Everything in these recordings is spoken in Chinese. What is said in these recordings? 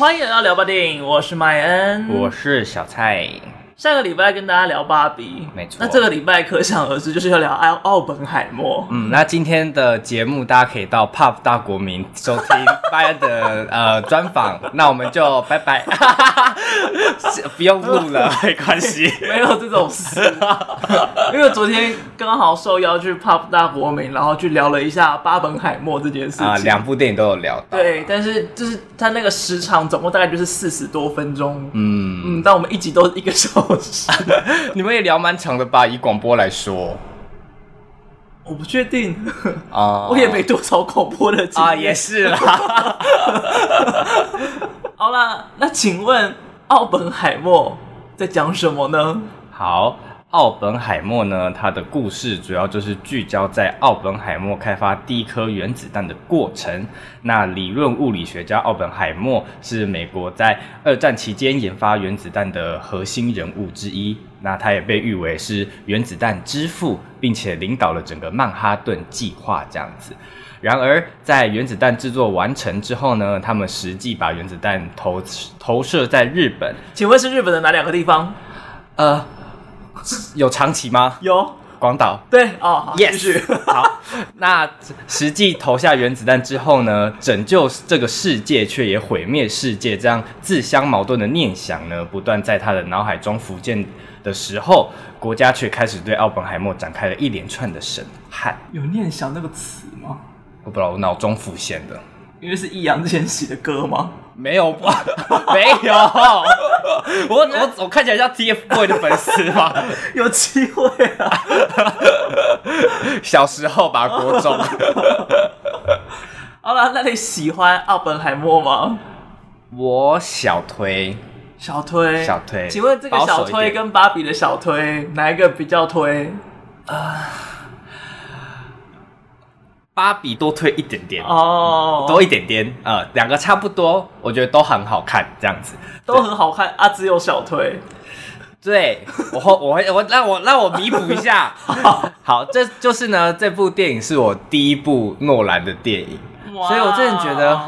欢迎来到聊吧电影，我是麦恩，我是小蔡。上个礼拜跟大家聊芭比，没错。那这个礼拜可想而知就是要聊奥奥本海默。嗯，那今天的节目大家可以到 Pop 大国民收听 麦恩的呃专访。那我们就拜拜，不用录了，没关系，没有这种事。因为昨天刚好受邀去 Pop 大国民，然后去聊了一下巴本海默这件事情啊，两部电影都有聊。对，但是就是他那个时长总共大概就是四十多分钟。嗯嗯，但我们一集都是一个小时。你们也聊蛮长的吧？以广播来说，我不确定啊，我也没多少广播的经验啊，也是啦。好啦，那请问奥本海默在讲什么呢？好。奥本海默呢，他的故事主要就是聚焦在奥本海默开发第一颗原子弹的过程。那理论物理学家奥本海默是美国在二战期间研发原子弹的核心人物之一。那他也被誉为是原子弹之父，并且领导了整个曼哈顿计划这样子。然而，在原子弹制作完成之后呢，他们实际把原子弹投投射在日本。请问是日本的哪两个地方？呃。有长崎吗？有广岛。对哦，Yes。好，那实际投下原子弹之后呢，拯救这个世界却也毁灭世界，这样自相矛盾的念想呢，不断在他的脑海中浮现的时候，国家却开始对奥本海默展开了一连串的审判。有念想那个词吗？我不知道，我脑中浮现的。因为是易烊千玺的歌吗？没有吧，没有。我我我看起来像 TFBOY 的粉丝吗？有机会啊。小时候吧，国中。好了，那你喜欢奥本海默吗？我小推，小推，小推。请问这个小推跟芭比的小推哪一个比较推？啊。芭比多推一点点。哦，多一点点，呃，两个差不多，我觉得都很好看，这样子。都很好看啊，只有小推。对，我我会我让我让我弥补一下，好，这就是呢，这部电影是我第一部诺兰的电影，所以我真的觉得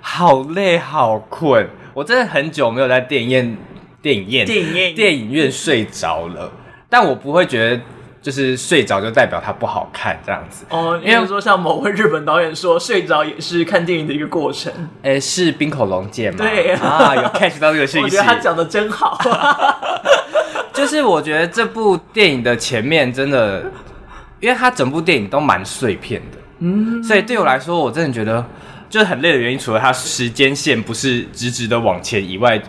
好累好困，我真的很久没有在电影院电影院电影院。电影院睡着了，但我不会觉得。就是睡着就代表它不好看这样子哦，因为说像某位日本导演说，睡着也是看电影的一个过程。哎，是冰口龙介吗？对啊，有 catch 到这个讯息。我觉得他讲的真好。就是我觉得这部电影的前面真的，因为它整部电影都蛮碎片的，嗯，所以对我来说，我真的觉得就是很累的原因，除了它时间线不是直直的往前以外。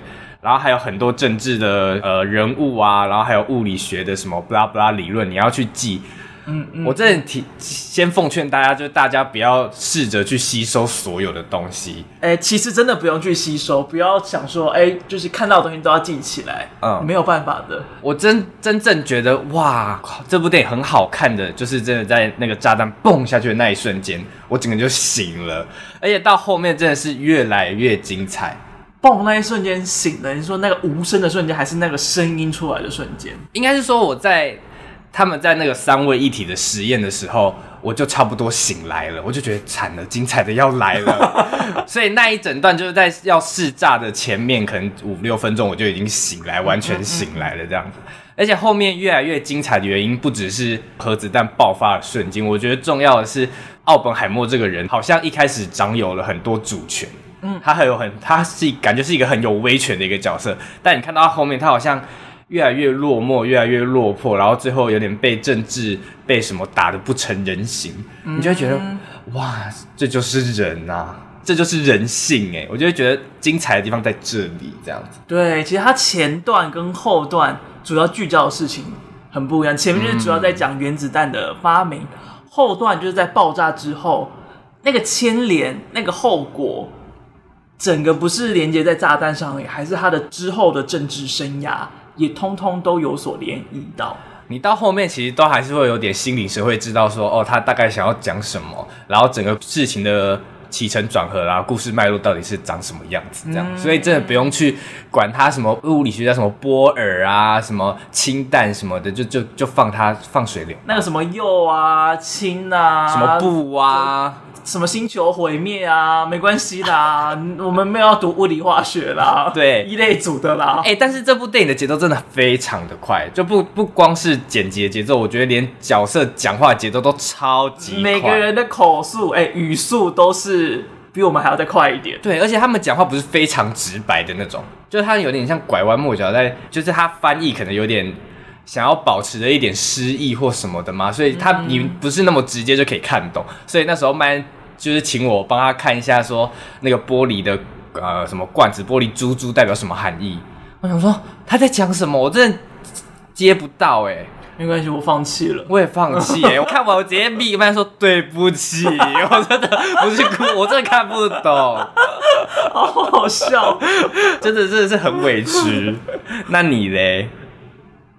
然后还有很多政治的呃人物啊，然后还有物理学的什么布拉布拉理论，你要去记。嗯嗯，我这里提先奉劝大家，就是大家不要试着去吸收所有的东西。哎，其实真的不用去吸收，不要想说，哎，就是看到的东西都要记起来。嗯，没有办法的。我真真正觉得哇，这部电影很好看的，就是真的在那个炸弹蹦下去的那一瞬间，我整个就醒了，而且到后面真的是越来越精彩。嘣！那一瞬间醒了，你说那个无声的瞬间，还是那个声音出来的瞬间？应该是说我在他们在那个三位一体的实验的时候，我就差不多醒来了，我就觉得惨了，精彩的要来了。所以那一整段就是在要试炸的前面，可能五六分钟我就已经醒来，完全醒来了这样子。而且后面越来越精彩的原因，不只是核子弹爆发的瞬间，我觉得重要的是奥本海默这个人，好像一开始掌有了很多主权。嗯，他很有很，他是感觉是一个很有威权的一个角色，但你看到他后面，他好像越来越落寞，越来越落魄，然后最后有点被政治被什么打得不成人形，嗯、你就会觉得哇，这就是人啊，这就是人性哎，我就会觉得精彩的地方在这里，这样子。对，其实他前段跟后段主要聚焦的事情很不一样，前面就是主要在讲原子弹的发明，嗯、后段就是在爆炸之后那个牵连，那个后果。整个不是连接在炸弹上面，还是他的之后的政治生涯也通通都有所联系到。你到后面其实都还是会有点心理学会知道说，哦，他大概想要讲什么，然后整个事情的起承转合，然后故事脉络到底是长什么样子这样。嗯、所以真的不用去管他什么物理学家什么波尔啊，什么氢弹什么的，就就就放他放水流。那个什么铀啊氢啊，什么布啊。什么星球毁灭啊，没关系啦，我们没有要读物理化学啦，对，一类组的啦。哎、欸，但是这部电影的节奏真的非常的快，就不不光是剪辑的节奏，我觉得连角色讲话节奏都超级快，每个人的口速，哎、欸，语速都是比我们还要再快一点。对，而且他们讲话不是非常直白的那种，就是他有点像拐弯抹角在，就是他翻译可能有点。想要保持着一点诗意或什么的嘛，所以他你不是那么直接就可以看懂。嗯、所以那时候曼就是请我帮他看一下，说那个玻璃的呃什么罐子玻璃珠珠代表什么含义。我想说他在讲什么，我真的接不到哎、欸。没关系，我放弃了，我也放弃。我看完我直接闭麦说对不起，我真的不是哭，我真的看不懂，好好笑，真的真的是很委屈。那你嘞？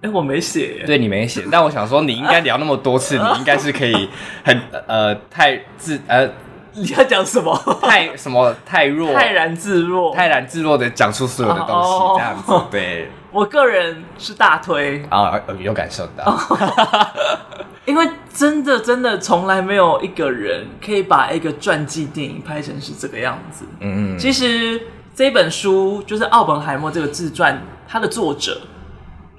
哎、欸，我没写，对你没写，但我想说，你应该聊那么多次，你应该是可以很呃太自呃，你要讲什么？太什么太弱？泰然自若，泰然自若的讲出所有的东西，哦、这样子。对，我个人是大推啊，有感受到，因为真的真的从来没有一个人可以把一个传记电影拍成是这个样子。嗯，其实这本书就是奥本海默这个自传，它的作者。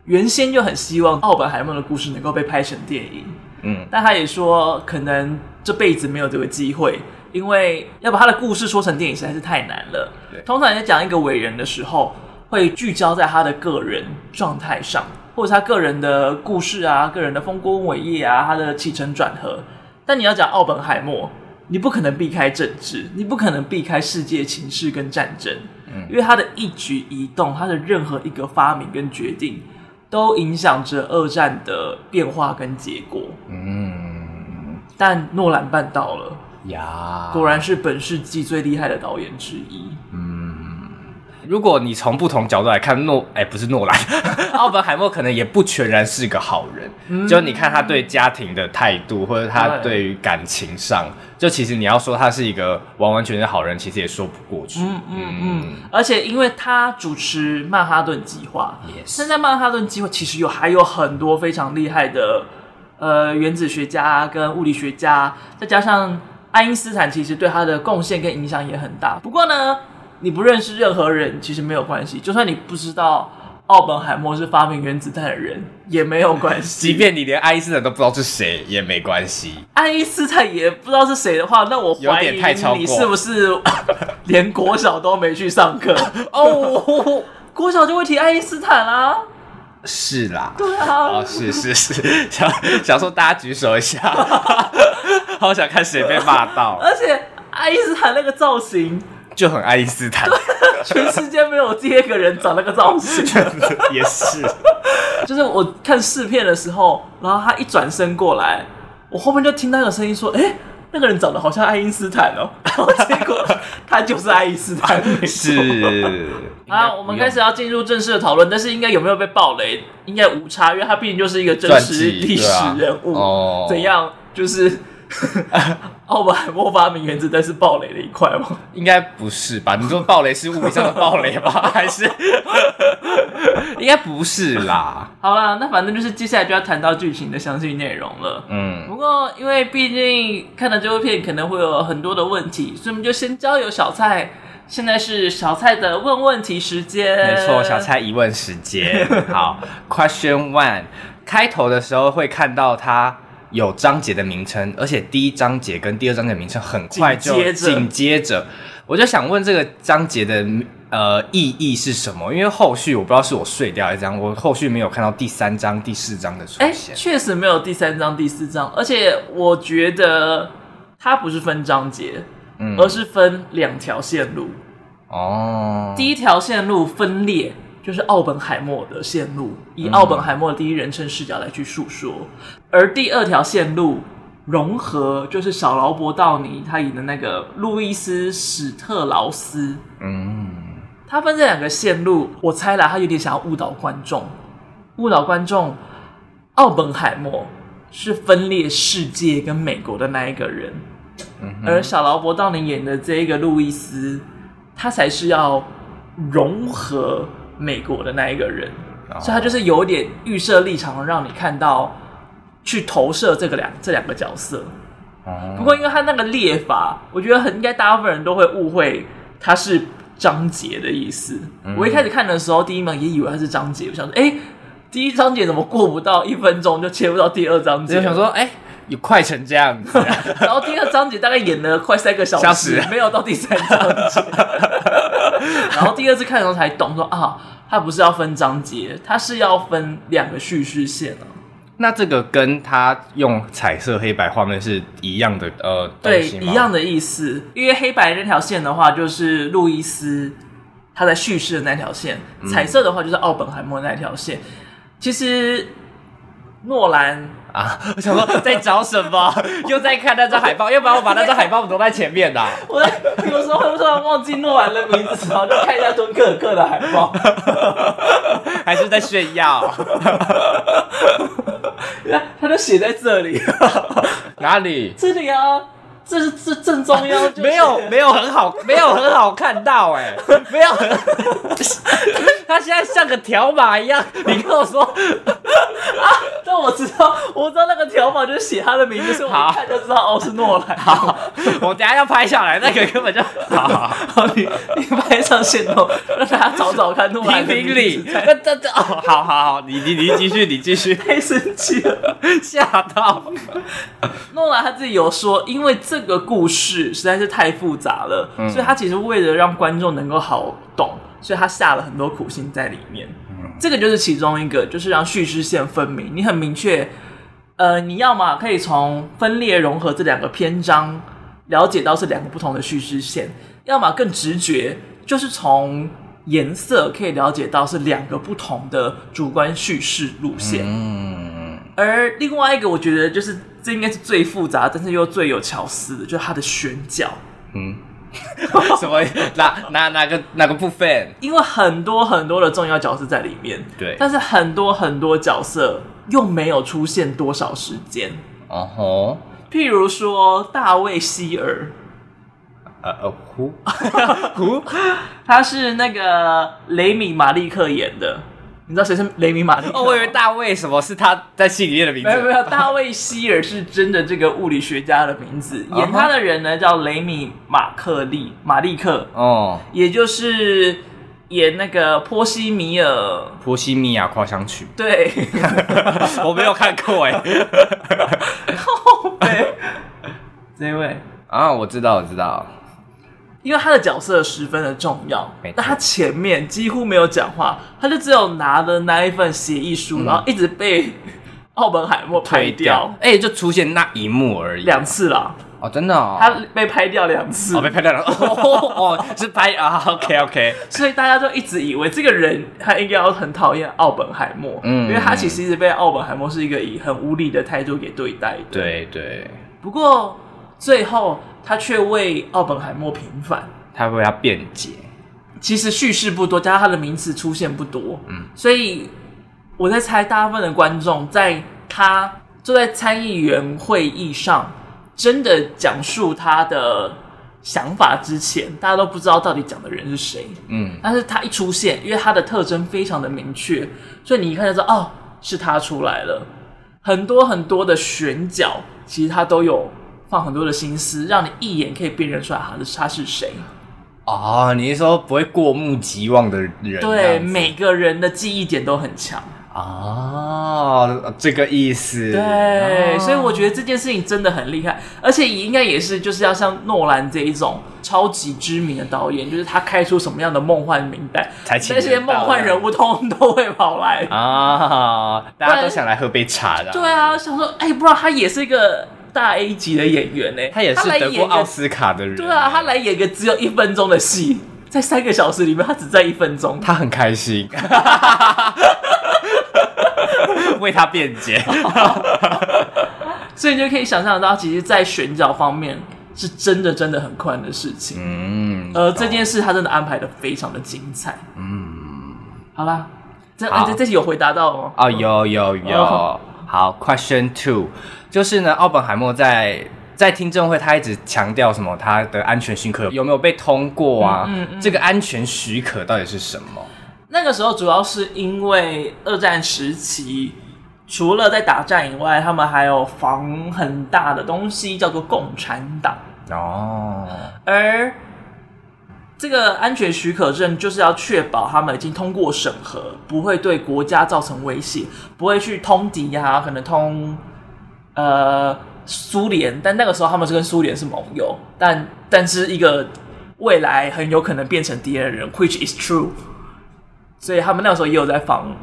原先就很希望奥本海默的故事能够被拍成电影，嗯，但他也说可能这辈子没有这个机会，因为要把他的故事说成电影实在是太难了。对，通常在讲一个伟人的时候，会聚焦在他的个人状态上，或者他个人的故事啊、个人的丰功伟业啊、他的起承转合。但你要讲奥本海默，你不可能避开政治，你不可能避开世界情势跟战争，嗯，因为他的一举一动，他的任何一个发明跟决定。都影响着二战的变化跟结果。嗯，但诺兰办到了呀，果然是本世纪最厉害的导演之一。嗯，如果你从不同角度来看诺，哎、欸，不是诺兰，奥本海默可能也不全然是个好人。嗯、就你看他对家庭的态度，或者他对于感情上。就其实你要说他是一个完完全全好人，其实也说不过去。嗯嗯嗯。而且因为他主持曼哈顿计划，现在曼哈顿计划其实有还有很多非常厉害的呃原子学家跟物理学家，再加上爱因斯坦，其实对他的贡献跟影响也很大。不过呢，你不认识任何人其实没有关系，就算你不知道。奥本海默是发明原子弹的人也没有关系，即便你连爱因斯坦都不知道是谁也没关系。爱因斯坦也不知道是谁的话，那我怀疑你是不是连国小都没去上课 哦？国小就会提爱因斯坦啦？是啦，对啊，哦，是是是，想想说大家举手一下，好想看谁被骂到。而且爱因斯坦那个造型。就很爱因斯坦，全世界没有第二个人长那个造型，也是。就是我看试片的时候，然后他一转身过来，我后面就听到有声音说：“哎、欸，那个人长得好像爱因斯坦哦。”然后结果他就是爱因斯坦，是。好，我们开始要进入正式的讨论，但是应该有没有被暴雷？应该无差，因为他毕竟就是一个真实历史人物。哦，怎样？就是。奥本海默发明原子弹是暴雷的一块吗？应该不是吧？你说暴雷是物理上的暴雷吧？还是 应该不是啦。好啦，那反正就是接下来就要谈到剧情的详细内容了。嗯，不过因为毕竟看了这部片可能会有很多的问题，所以我们就先交由小蔡。现在是小蔡的问问题时间。没错，小蔡疑问时间。好，Question One，开头的时候会看到他。有章节的名称，而且第一章节跟第二章节的名称很快就紧接着，我就想问这个章节的呃意义是什么？因为后续我不知道是我睡掉一张，我后续没有看到第三章、第四章的出现。欸，确实没有第三章、第四章，而且我觉得它不是分章节，嗯，而是分两条线路。哦，第一条线路分裂。就是奥本海默的线路，以奥本海默第一人称视角来去述说，嗯、而第二条线路融合，就是小劳勃道尼他演的那个路易斯史特劳斯，嗯，他分这两个线路，我猜啦，他有点想要误导观众，误导观众，奥本海默是分裂世界跟美国的那一个人，嗯、而小劳勃道尼演的这一个路易斯，他才是要融合。美国的那一个人，所以他就是有点预设立场，让你看到去投射这个两这两个角色。不过因为他那个列法，我觉得很应该大部分人都会误会他是章节的意思。嗯、我一开始看的时候，第一幕也以为他是章节，我想说，哎、欸，第一章节怎么过不到一分钟就切不到第二章节？我想说，哎、欸。有快成这样子，然后第二章节大概演了快三个小时，没有到第三章节。然后第二次看的时候才懂说啊，它不是要分章节，它是要分两个叙事线啊。那这个跟他用彩色黑白画面是一样的呃，对，一样的意思。因为黑白那条线的话，就是路易斯他在叙事的那条线；彩色的话，就是奥本海默那条线。其实诺兰。啊！我想说在找什么？又在看那张海报，要不然我把那张海报挪在前面的、啊。我在有时候会突然忘记诺兰的名字，然后就看一下敦刻尔克的海报，还是在炫耀？他就写在这里，哪里？这里啊。这是这正中 央，没有没有很好，没有很好看到哎，没有很，他现在像个条码一样。你跟我说啊，但我知道，我知道那个条码就是写他的名字，所以我一看就知道哦是诺兰。好，我等下要拍下来，那个根本就好好好，你你拍上线头，让大家找找看诺兰的名字。那这这哦，好好好，你你你继续，你继续。太生气了，吓到。诺兰他自己有说，因为这个故事实在是太复杂了，嗯、所以他其实为了让观众能够好懂，所以他下了很多苦心在里面。嗯、这个就是其中一个，就是让叙事线分明。你很明确，呃，你要么可以从分裂融合这两个篇章了解到是两个不同的叙事线，要么更直觉，就是从颜色可以了解到是两个不同的主观叙事路线。嗯，而另外一个，我觉得就是。这应该是最复杂，但是又最有巧思的，就是它的选角。嗯，什么？哪哪哪个哪个部分？因为很多很多的重要角色在里面。对。但是很多很多角色又没有出现多少时间。哦吼。譬如说大卫希尔。呃呃，胡胡，他是那个雷米马利克演的。你知道谁是雷米马利克？哦，我以为大卫什么是他在戏里面的名字。没有没有，大卫希尔是真的这个物理学家的名字。演他的人呢叫雷米马克利马利克哦，也就是演那个波西米尔波西米亚狂想曲。对，我没有看过哎。对，这位啊，我知道，我知道。因为他的角色十分的重要，错。但他前面几乎没有讲话，他就只有拿了那一份协议书，嗯、然后一直被奥本海默拍掉，哎、欸，就出现那一幕而已，两次啦。哦，真的哦，他被拍掉两次，哦，被拍掉了，哦，哦，是拍啊，OK OK，所以大家就一直以为这个人他应该要很讨厌奥本海默，嗯，因为他其实一直被奥本海默是一个以很无理的态度给对待的，对对，不过最后。他却为奥本海默平反，他为他辩解。其实叙事不多，加上他的名词出现不多，嗯，所以我在猜，大部分的观众在他坐在参议员会议上，真的讲述他的想法之前，大家都不知道到底讲的人是谁，嗯。但是他一出现，因为他的特征非常的明确，所以你一看就知道，哦，是他出来了。很多很多的选角，其实他都有。放很多的心思，让你一眼可以辨认出来他的他是谁。哦，你是说不会过目即忘的人？对，每个人的记忆点都很强。哦，这个意思。对，哦、所以我觉得这件事情真的很厉害，而且也应该也是就是要像诺兰这一种超级知名的导演，就是他开出什么样的梦幻名单，才那些梦幻人物通通都会跑来啊！大家都想来喝杯茶的。对啊，想说，哎，不知道他也是一个。大 A 级的演员呢，他也是得过奥斯卡的人。对啊，他来演个只有一分钟的戏，在三个小时里面，他只在一分钟，他很开心，为他辩解。所以你就可以想象到，其实，在选角方面，是真的真的很困难的事情。嗯，呃这件事他真的安排的非常的精彩。嗯，好啦，这这这题有回答到吗？哦，有有有。好，Question Two，就是呢，奥本海默在在听证会，他一直强调什么？他的安全许可有没有被通过啊？嗯嗯嗯、这个安全许可到底是什么？那个时候主要是因为二战时期，除了在打仗以外，他们还有防很大的东西，叫做共产党。哦，而这个安全许可证就是要确保他们已经通过审核，不会对国家造成威胁，不会去通敌呀、可能通呃苏联，但那个时候他们是跟苏联是盟友，但但是一个未来很有可能变成敌人的人，which is true，所以他们那个时候也有在防。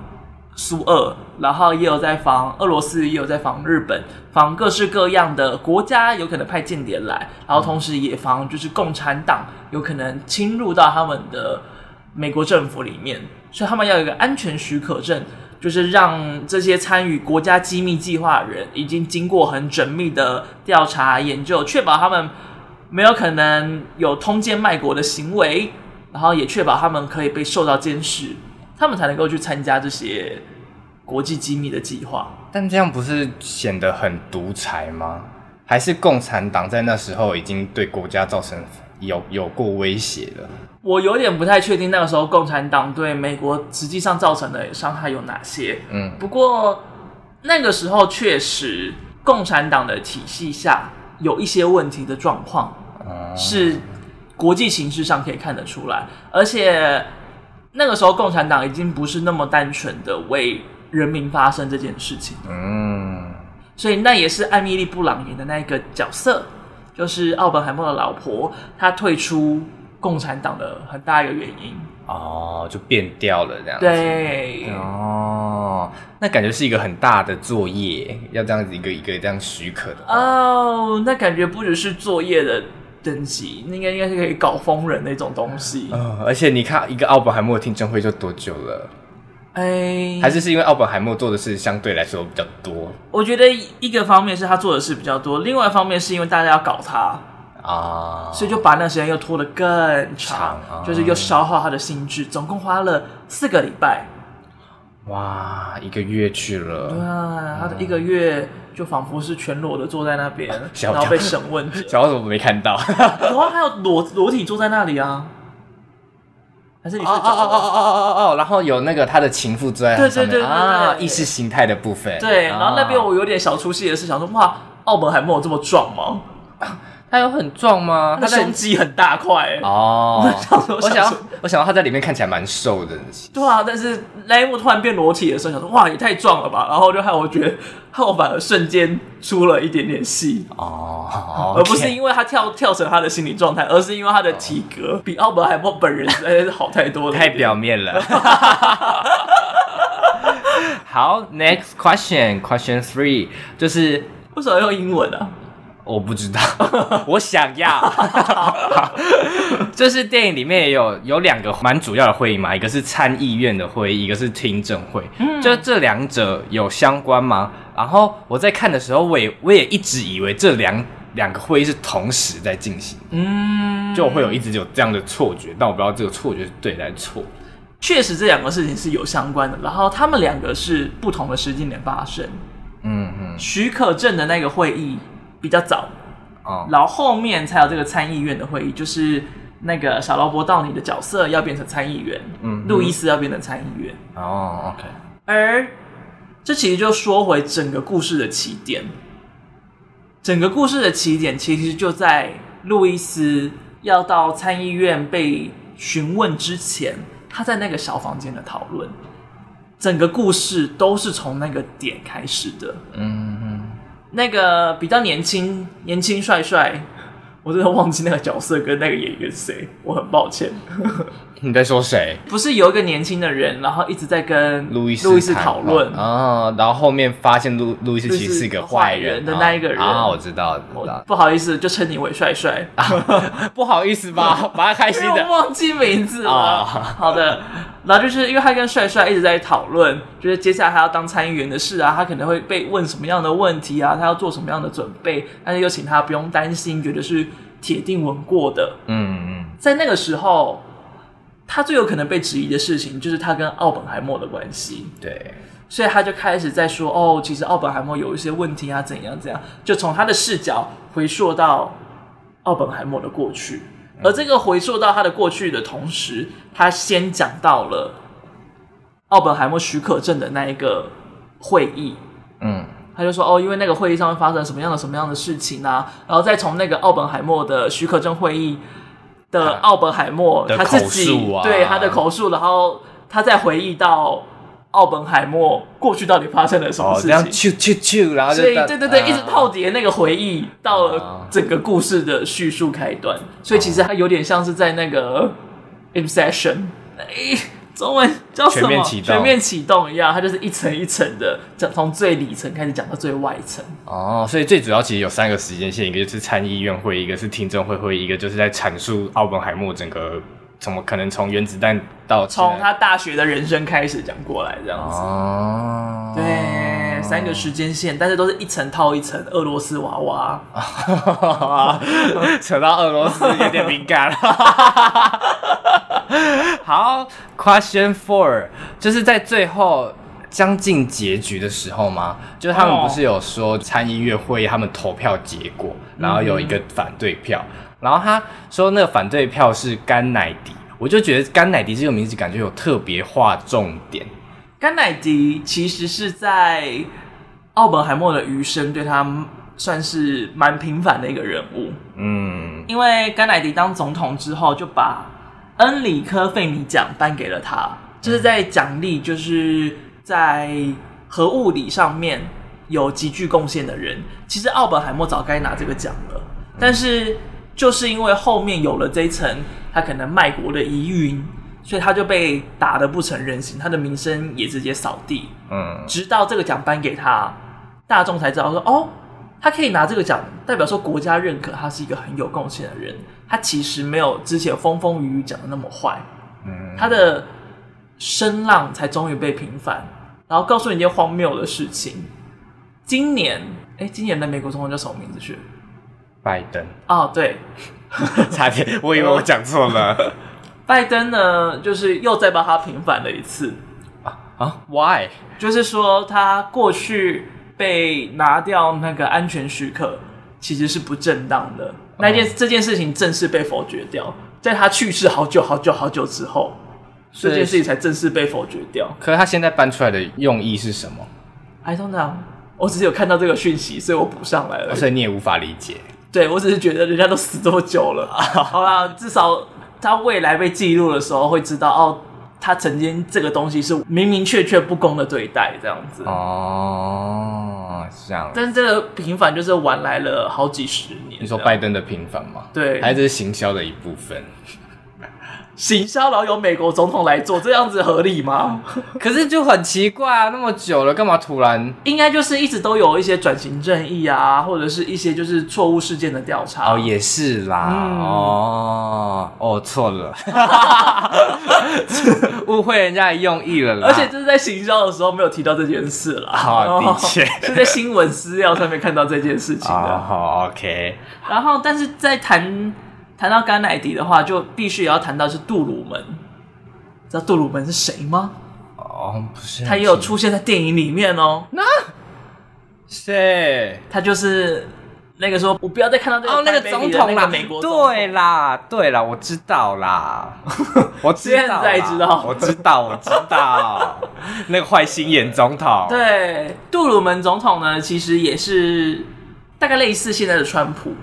苏俄，然后也有在防俄罗斯，也有在防日本，防各式各样的国家有可能派间谍来，然后同时也防就是共产党有可能侵入到他们的美国政府里面，所以他们要有一个安全许可证，就是让这些参与国家机密计划的人已经经过很缜密的调查研究，确保他们没有可能有通奸卖国的行为，然后也确保他们可以被受到监视。他们才能够去参加这些国际机密的计划，但这样不是显得很独裁吗？还是共产党在那时候已经对国家造成有有过威胁了？我有点不太确定那个时候共产党对美国实际上造成的伤害有哪些。嗯，不过那个时候确实共产党的体系下有一些问题的状况，嗯，是国际形势上可以看得出来，而且。那个时候，共产党已经不是那么单纯的为人民发声这件事情。嗯，所以那也是艾米丽·布朗演的那一个角色，就是奥本海默的老婆，她退出共产党的很大一个原因。哦，就变掉了这样子。对。哦，那感觉是一个很大的作业，要这样子一个一个这样许可的。哦，那感觉不只是作业的。等级那应该应该是可以搞疯人那种东西。嗯，而且你看，一个奥本海默听证会就多久了？哎，还是是因为奥本海默做的事相对来说比较多？我觉得一个方面是他做的事比较多，另外一方面是因为大家要搞他啊，所以就把那时间又拖得更长，长啊、就是又消耗他的心智，总共花了四个礼拜。哇，一个月去了。对啊，他的一个月。就仿佛是全裸的坐在那边，然后被审问。小怎么没看到？有啊，还有裸裸体坐在那里啊？还是你睡着了？哦哦哦哦哦哦！然后有那个他的情妇坐在对对对对，对啊，意识形态的部分。对，然后那边我有点小出戏的是，想说哇，澳门还没有这么壮吗？他有很壮吗？他胸肌很大块哦。我想，我想到他在里面看起来蛮瘦的。对啊，但是那一幕突然变裸体的时候，想说哇，也太壮了吧！然后就害我觉得，害我反而瞬间出了一点点戏哦，而不是因为他跳跳成他的心理状态，而是因为他的体格比奥本海默本人实在是好太多了，太表面了。好，next question，question three，就是为什么要用英文啊？我不知道，我想要。就是电影里面也有有两个蛮主要的会议嘛，一个是参议院的会议，一个是听证会。嗯，就这两者有相关吗？然后我在看的时候，我也我也一直以为这两两个会议是同时在进行。嗯，就会有一直有这样的错觉，但我不知道这个错觉是对还是错。确实，这两个事情是有相关的，然后他们两个是不同的时间点发生。嗯嗯，许可证的那个会议。比较早，哦，然后后面才有这个参议院的会议，就是那个小劳勃道尼的角色要变成参议员，嗯，路易斯要变成参议员，哦，OK。而这其实就说回整个故事的起点，整个故事的起点其实就在路易斯要到参议院被询问之前，他在那个小房间的讨论，整个故事都是从那个点开始的，嗯嗯。那个比较年轻、年轻帅帅，我真的忘记那个角色跟那个演员是谁，我很抱歉。你在说谁？不是有一个年轻的人，然后一直在跟路易斯路易斯讨论啊，然后后面发现路路易斯其实是一个坏人的那一个人啊，我知道，知道。不好意思，就称你为帅帅，不好意思吧，把他开心的。我忘记名字了。好的，然后就是因为他跟帅帅一直在讨论，就是接下来他要当参议员的事啊，他可能会被问什么样的问题啊，他要做什么样的准备，但是又请他不用担心，觉得是铁定稳过的。嗯嗯，在那个时候。他最有可能被质疑的事情，就是他跟奥本海默的关系。对，所以他就开始在说：“哦，其实奥本海默有一些问题啊，怎样怎样。”就从他的视角回溯到奥本海默的过去。而这个回溯到他的过去的同时，他先讲到了奥本海默许可证的那一个会议，嗯，他就说哦，因为那个会议上面发生什么样的什么样的事情啊，然后再从那个奥本海默的许可证会议的奥本海默他自己、啊、对他的口述，然后他再回忆到。奥本海默过去到底发生了什么事情？然后就所以对对对，啊、一直套叠那个回忆到了整个故事的叙述开端，啊、所以其实它有点像是在那个 Inception，哎，中文叫什么？全面启动，全面启动一样，它就是一层一层的讲，从最里层开始讲到最外层。哦，所以最主要其实有三个时间线，一个就是参议院会，一个是听证会会，一个就是在阐述奥本海默整个。怎么可能从原子弹到从他大学的人生开始讲过来这样子？哦，对，三个时间线，但是都是一层套一层。俄罗斯娃娃，扯到俄罗斯有点敏感了。好，Question Four，就是在最后将近结局的时候吗？就是他们不是有说参议院会议他们投票结果，然后有一个反对票。嗯然后他说那个反对票是甘乃迪，我就觉得甘乃迪这个名字感觉有特别划重点。甘乃迪其实是在奥本海默的余生对他算是蛮平凡的一个人物。嗯，因为甘乃迪当总统之后就把恩里科费米奖颁给了他，就是在奖励就是在核物理上面有极具贡献的人。其实奥本海默早该拿这个奖了，但是。就是因为后面有了这一层，他可能卖国的疑云，所以他就被打得不成人形，他的名声也直接扫地。嗯，直到这个奖颁给他，大众才知道说，哦，他可以拿这个奖，代表说国家认可他是一个很有贡献的人。他其实没有之前风风雨雨讲的那么坏。嗯，他的声浪才终于被平反。然后告诉你一件荒谬的事情：今年，哎，今年的美国总统叫什么名字去？拜登哦，对，差点，我以为我讲错了。拜登呢，就是又再把他平反了一次啊啊？Why？就是说他过去被拿掉那个安全许可，其实是不正当的。那件这件事情正式被否决掉，在他去世好久好久好久之后，这件事情才正式被否决掉。可是他现在搬出来的用意是什么？I don't know。我只是有看到这个讯息，所以我补上来了。所以你也无法理解。对，我只是觉得人家都死这么久了，好啦，至少他未来被记录的时候会知道，哦，他曾经这个东西是明明确确不公的对待，这样子。哦，这样。但是这个平反就是晚来了好几十年。你说拜登的平反吗？对，还是行销的一部分。行销然后由美国总统来做，这样子合理吗？可是就很奇怪啊，那么久了，干嘛突然？应该就是一直都有一些转型正义啊，或者是一些就是错误事件的调查。哦，也是啦。嗯、哦，哦，错了，误会人家的用意了啦。而且这是在行销的时候没有提到这件事啦。好，的确 是在新闻资料上面看到这件事情的。好，OK。然后，但是在谈。谈到甘乃迪的话，就必须也要谈到是杜鲁门。知道杜鲁门是谁吗？哦，不是，他也有出现在电影里面哦。那谁？他就是那个说，我不要再看到这个哦，那个总统啦，美国对啦，对啦，我知道啦，我现在知道，我知道，我知道，那个坏心眼总统。对，杜鲁门总统呢，其实也是大概类似现在的川普。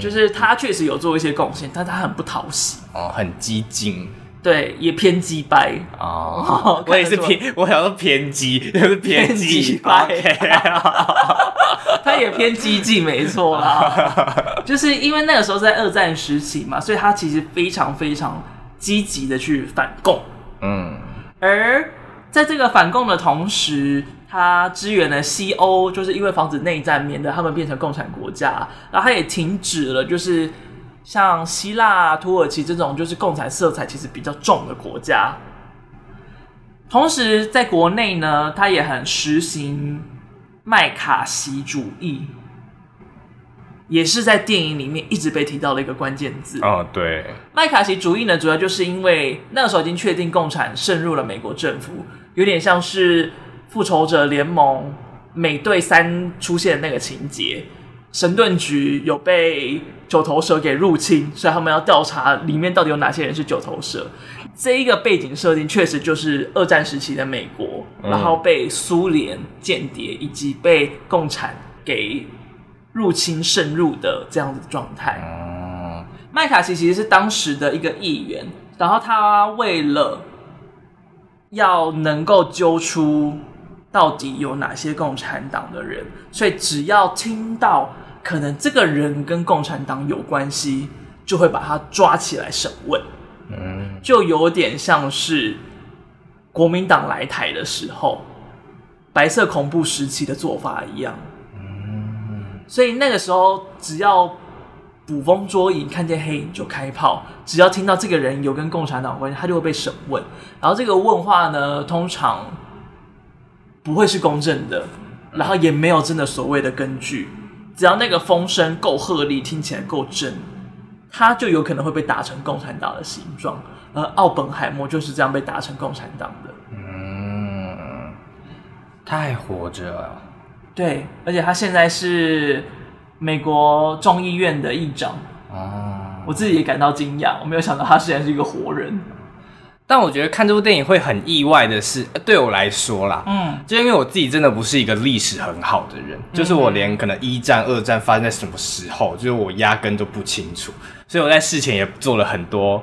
就是他确实有做一些贡献，但他很不讨喜哦，很激进，对，也偏激掰哦。我也是偏，我想说偏激，就是偏激掰。他也偏激进，没错啦。就是因为那个时候在二战时期嘛，所以他其实非常非常积极的去反共。嗯，而在这个反共的同时。他支援了西欧，就是因为防止内战，免得他们变成共产国家。然后他也停止了，就是像希腊、土耳其这种就是共产色彩其实比较重的国家。同时，在国内呢，他也很实行麦卡锡主义，也是在电影里面一直被提到的一个关键字。哦，对，麦卡锡主义呢，主要就是因为那个时候已经确定共产渗入了美国政府，有点像是。复仇者联盟美队三出现的那个情节，神盾局有被九头蛇给入侵，所以他们要调查里面到底有哪些人是九头蛇。这一个背景设定确实就是二战时期的美国，嗯、然后被苏联间谍以及被共产给入侵渗入的这样子状态。嗯、麦卡锡其实是当时的一个议员，然后他为了要能够揪出到底有哪些共产党的人，所以只要听到可能这个人跟共产党有关系，就会把他抓起来审问。嗯，就有点像是国民党来台的时候，白色恐怖时期的做法一样。嗯，所以那个时候只要捕风捉影，看见黑影就开炮，只要听到这个人有跟共产党关系，他就会被审问。然后这个问话呢，通常不会是公正的，然后也没有真的所谓的根据。只要那个风声够鹤唳，听起来够真。他就有可能会被打成共产党的形状，而奥本海默就是这样被打成共产党的。嗯，他还活着啊？对，而且他现在是美国众议院的议长。哦，我自己也感到惊讶，我没有想到他现在是一个活人。但我觉得看这部电影会很意外的是，对我来说啦，嗯，就因为我自己真的不是一个历史很好的人，嗯、就是我连可能一战、二战发生在什么时候，就是我压根都不清楚。所以我在事前也做了很多，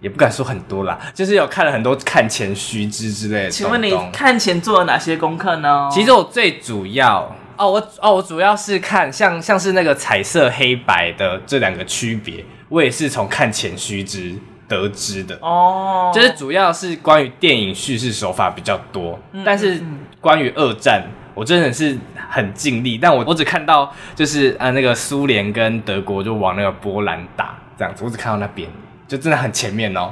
也不敢说很多啦，就是有看了很多看前须知之类的。请问你看前做了哪些功课呢？其实我最主要哦，我哦，我主要是看像像是那个彩色黑白的这两个区别，我也是从看前须知得知的哦。就是主要是关于电影叙事手法比较多，嗯、但是关于二战。我真的是很尽力，但我我只看到就是呃那个苏联跟德国就往那个波兰打这样子，我只看到那边，就真的很前面哦。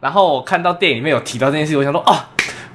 然后我看到电影里面有提到这件事，我想说哦。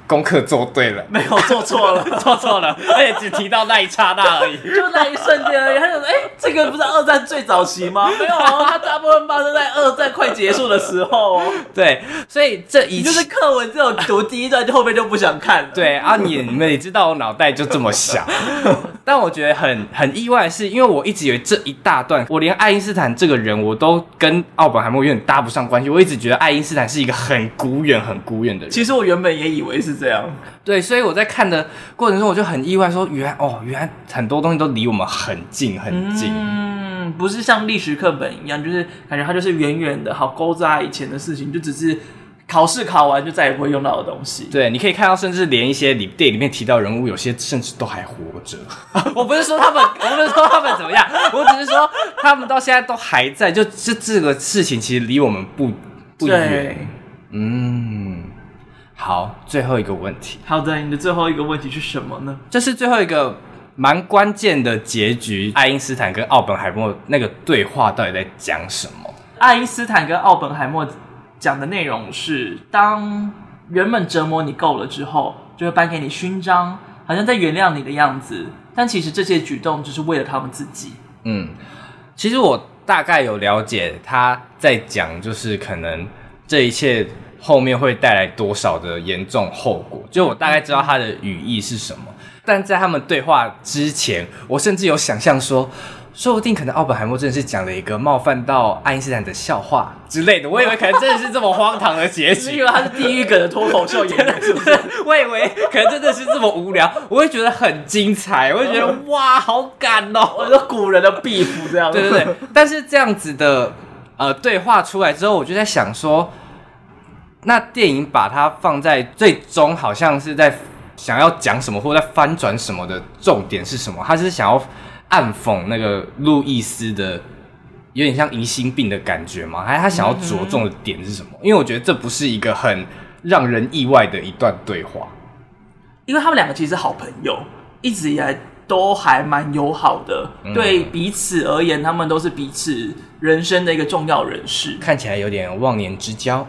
功课做对了，没有做错了，做错了，而且只提到那一刹那而已，就那一瞬间而已。他就说：“ 哎、欸，这个不是二战最早期吗？没有哦，它大部分发生在二战快结束的时候。”对，所以这一就是课文这种读第一段，就后面就不想看了。对啊，你你们也知道我脑袋就这么想，但我觉得很很意外的是，因为我一直以为这一大段，我连爱因斯坦这个人我都跟奥本海默有点搭不上关系。我一直觉得爱因斯坦是一个很古远、很古远的人。其实我原本也以为是。这样，对，所以我在看的过程中，我就很意外，说原来哦，原来很多东西都离我们很近很近，嗯，不是像历史课本一样，就是感觉它就是远远的，好勾扎以前的事情，就只是考试考完就再也不会用到的东西。对，你可以看到，甚至连一些里电影里面提到人物，有些甚至都还活着。我不是说他们，我不是说他们怎么样，我只是说他们到现在都还在，就这这个事情其实离我们不不远。嗯。好，最后一个问题。好的，你的最后一个问题是什么呢？这是最后一个蛮关键的结局。爱因斯坦跟奥本海默那个对话到底在讲什么？爱因斯坦跟奥本海默讲的内容是：当人们折磨你够了之后，就会颁给你勋章，好像在原谅你的样子。但其实这些举动只是为了他们自己。嗯，其实我大概有了解他在讲，就是可能这一切。后面会带来多少的严重后果？就我大概知道他的语义是什么，但在他们对话之前，我甚至有想象说，说不定可能奥本海默真的是讲了一个冒犯到爱因斯坦的笑话之类的。我以为可能真的是这么荒唐的结局，因为他是地狱梗的脱口秀演员，是不是？我以为可能真的是这么无聊，我会觉得很精彩，我会觉得哇，好感哦，我说古人的壁虎这样子。对对对，但是这样子的呃对话出来之后，我就在想说。那电影把它放在最终，好像是在想要讲什么，或者在翻转什么的重点是什么？他是想要暗讽那个路易斯的，有点像疑心病的感觉吗？还是他想要着重的点是什么？因为我觉得这不是一个很让人意外的一段对话，因为他们两个其实是好朋友，一直以来都还蛮友好的，嗯、对彼此而言，他们都是彼此人生的一个重要人士，看起来有点忘年之交。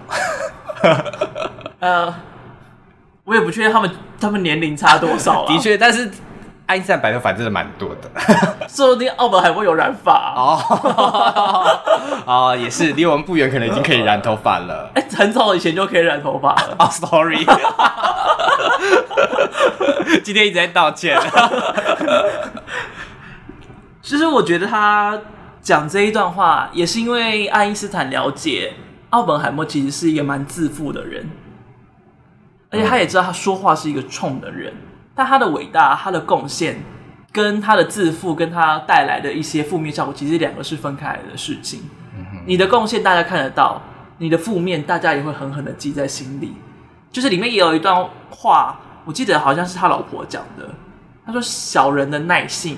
呃，我也不确定他们他们年龄差多少了。的确，但是爱因斯坦白头发真的蛮多的，说不定澳门还会有染发哦。哦，也是，离我们不远，可能已经可以染头发了。哎、欸，很早以前就可以染头发了。哦，sorry，今天一直在道歉。其实我觉得他讲这一段话，也是因为爱因斯坦了解。奥本海默其实是一个蛮自负的人，而且他也知道他说话是一个冲的人，但他的伟大、他的贡献跟他的自负，跟他带来的一些负面效果，其实两个是分开来的事情。你的贡献大家看得到，你的负面大家也会狠狠的记在心里。就是里面也有一段话，我记得好像是他老婆讲的，他说：“小人的耐性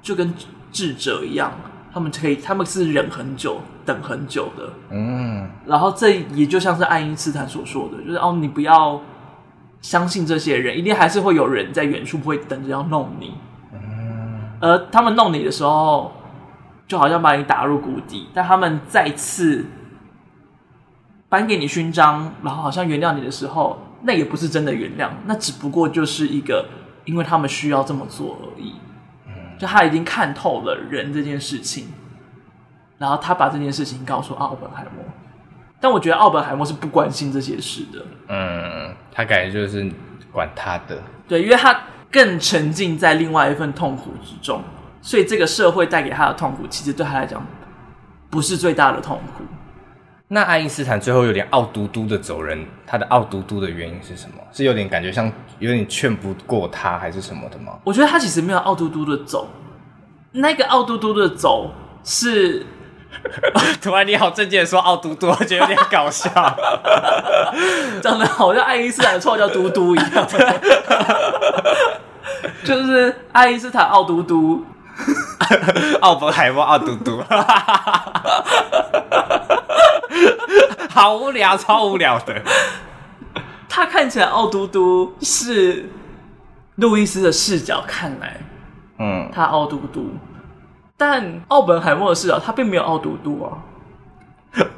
就跟智者一样。”他们可以，他们是忍很久、等很久的。嗯，然后这也就像是爱因斯坦所说的，就是哦，你不要相信这些人，一定还是会有人在远处会等着要弄你。嗯，而他们弄你的时候，就好像把你打入谷底，但他们再次颁给你勋章，然后好像原谅你的时候，那也不是真的原谅，那只不过就是一个，因为他们需要这么做而已。就他已经看透了人这件事情，然后他把这件事情告诉奥本海默，但我觉得奥本海默是不关心这些事的。嗯，他感觉就是管他的。对，因为他更沉浸在另外一份痛苦之中，所以这个社会带给他的痛苦，其实对他来讲不是最大的痛苦。那爱因斯坦最后有点傲嘟嘟的走人，他的傲嘟嘟的原因是什么？是有点感觉像有点劝不过他，还是什么的吗？我觉得他其实没有傲嘟嘟的走，那个傲嘟嘟的走是 突然你好正经的说傲嘟嘟，我觉得有点搞笑，长得好像爱因斯坦的绰叫嘟嘟一样，就是爱因斯坦傲嘟嘟，奥本海默傲嘟嘟。好无聊，超无聊的。他看起来傲嘟嘟，是路易斯的视角看来，嗯，他傲嘟嘟。但奥本海默的视角，他并没有傲嘟嘟啊。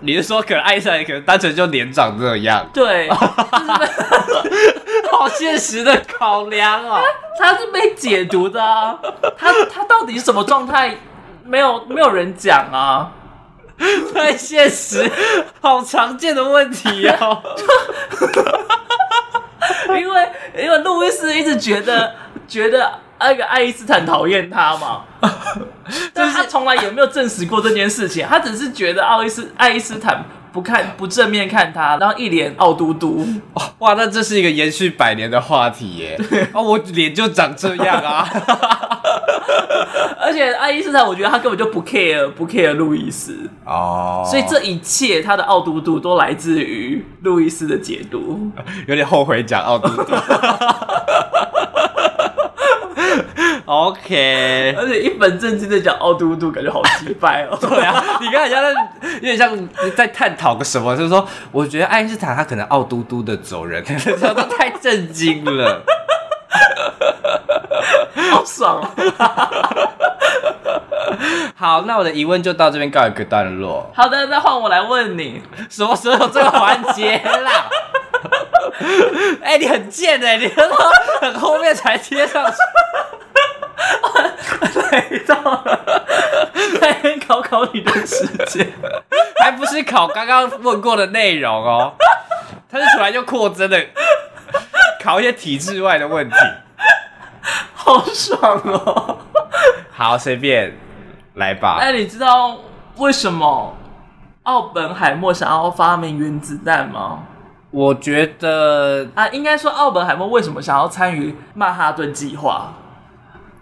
你是说，可能爱因斯坦可能单纯就脸长这样？对，好现实的考量哦。他是被解读的啊。他他到底是什么状态？没有没有人讲啊。太现实，好常见的问题哦。因为因为路易斯一直觉得觉得那个爱因斯坦讨厌他嘛，但是他从来也没有证实过这件事情，他只是觉得奥伊斯爱因斯坦不看不正面看他，然后一脸傲嘟嘟。哇，那这是一个延续百年的话题耶。哦，我脸就长这样啊。而且爱因斯坦，我觉得他根本就不 care，不 care 路易斯哦，所以这一切他的傲嘟嘟都来自于路易斯的解读，有点后悔讲傲嘟嘟。OK，而且一本正经的讲傲嘟嘟，感觉好奇怪哦。对啊，你看人家在有点像在探讨个什么，就是说，我觉得爱因斯坦他可能傲嘟嘟的走人，这都太震惊了。好爽哦！好，那我的疑问就到这边告一个段落。好的，那换我来问你，什么时候有这个环节啦？哎、欸，你很贱哎、欸，你很后面才贴上去。来到了，来考考你的时间，还不是考刚刚问过的内容哦。他是突然就扩增的，考一些体制外的问题。好爽哦！好，随便来吧。哎，你知道为什么奥本海默想要发明原子弹吗？我觉得啊，应该说奥本海默为什么想要参与曼哈顿计划？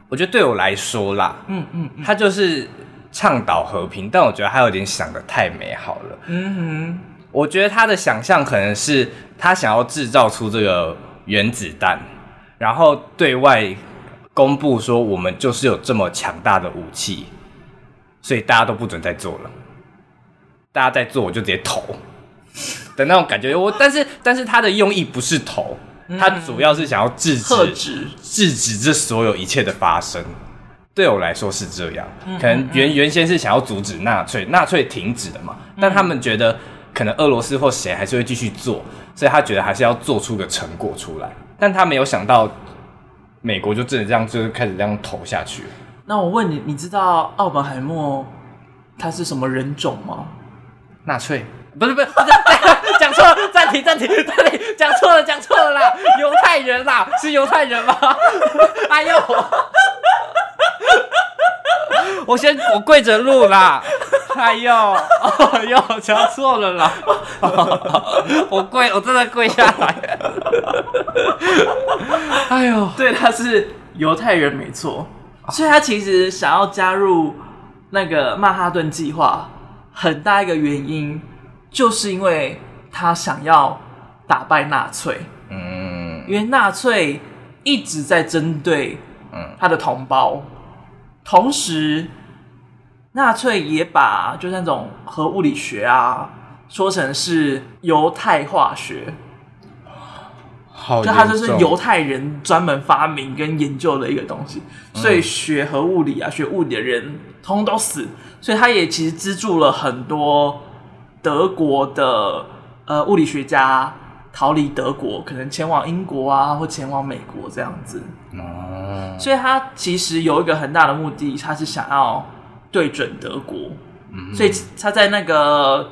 我觉得对我来说啦，嗯嗯，嗯，他就是倡导和平，但我觉得他有点想的太美好了。嗯哼，我觉得他的想象可能是他想要制造出这个原子弹。然后对外公布说，我们就是有这么强大的武器，所以大家都不准再做了。大家在做，我就直接投的那种感觉。我但是但是他的用意不是投，他主要是想要制止制止这所有一切的发生。对我来说是这样，可能原原先是想要阻止纳粹，纳粹停止的嘛。但他们觉得可能俄罗斯或谁还是会继续做，所以他觉得还是要做出个成果出来。但他没有想到，美国就真的这样，就是开始这样投下去。那我问你，你知道奥本海默他是什么人种吗？纳粹？不是不是，讲错了，暂停暂停暂停，讲错了讲错了啦，犹太人啦，是犹太人吗？哎呦，我先我跪着录啦。哎呦，哎呦，讲错了啦。我跪，我真的跪下来。哎呦，对，他是犹太人没错，所以他其实想要加入那个曼哈顿计划，很大一个原因就是因为他想要打败纳粹。嗯，因为纳粹一直在针对他的同胞，同时。纳粹也把就那种核物理学啊说成是犹太化学，好，就它就是犹太人专门发明跟研究的一个东西，所以学核物理啊、学物理的人通通都死，所以他也其实资助了很多德国的呃物理学家逃离德国，可能前往英国啊，或前往美国这样子。哦，所以他其实有一个很大的目的，他是想要。对准德国，嗯、所以他在那个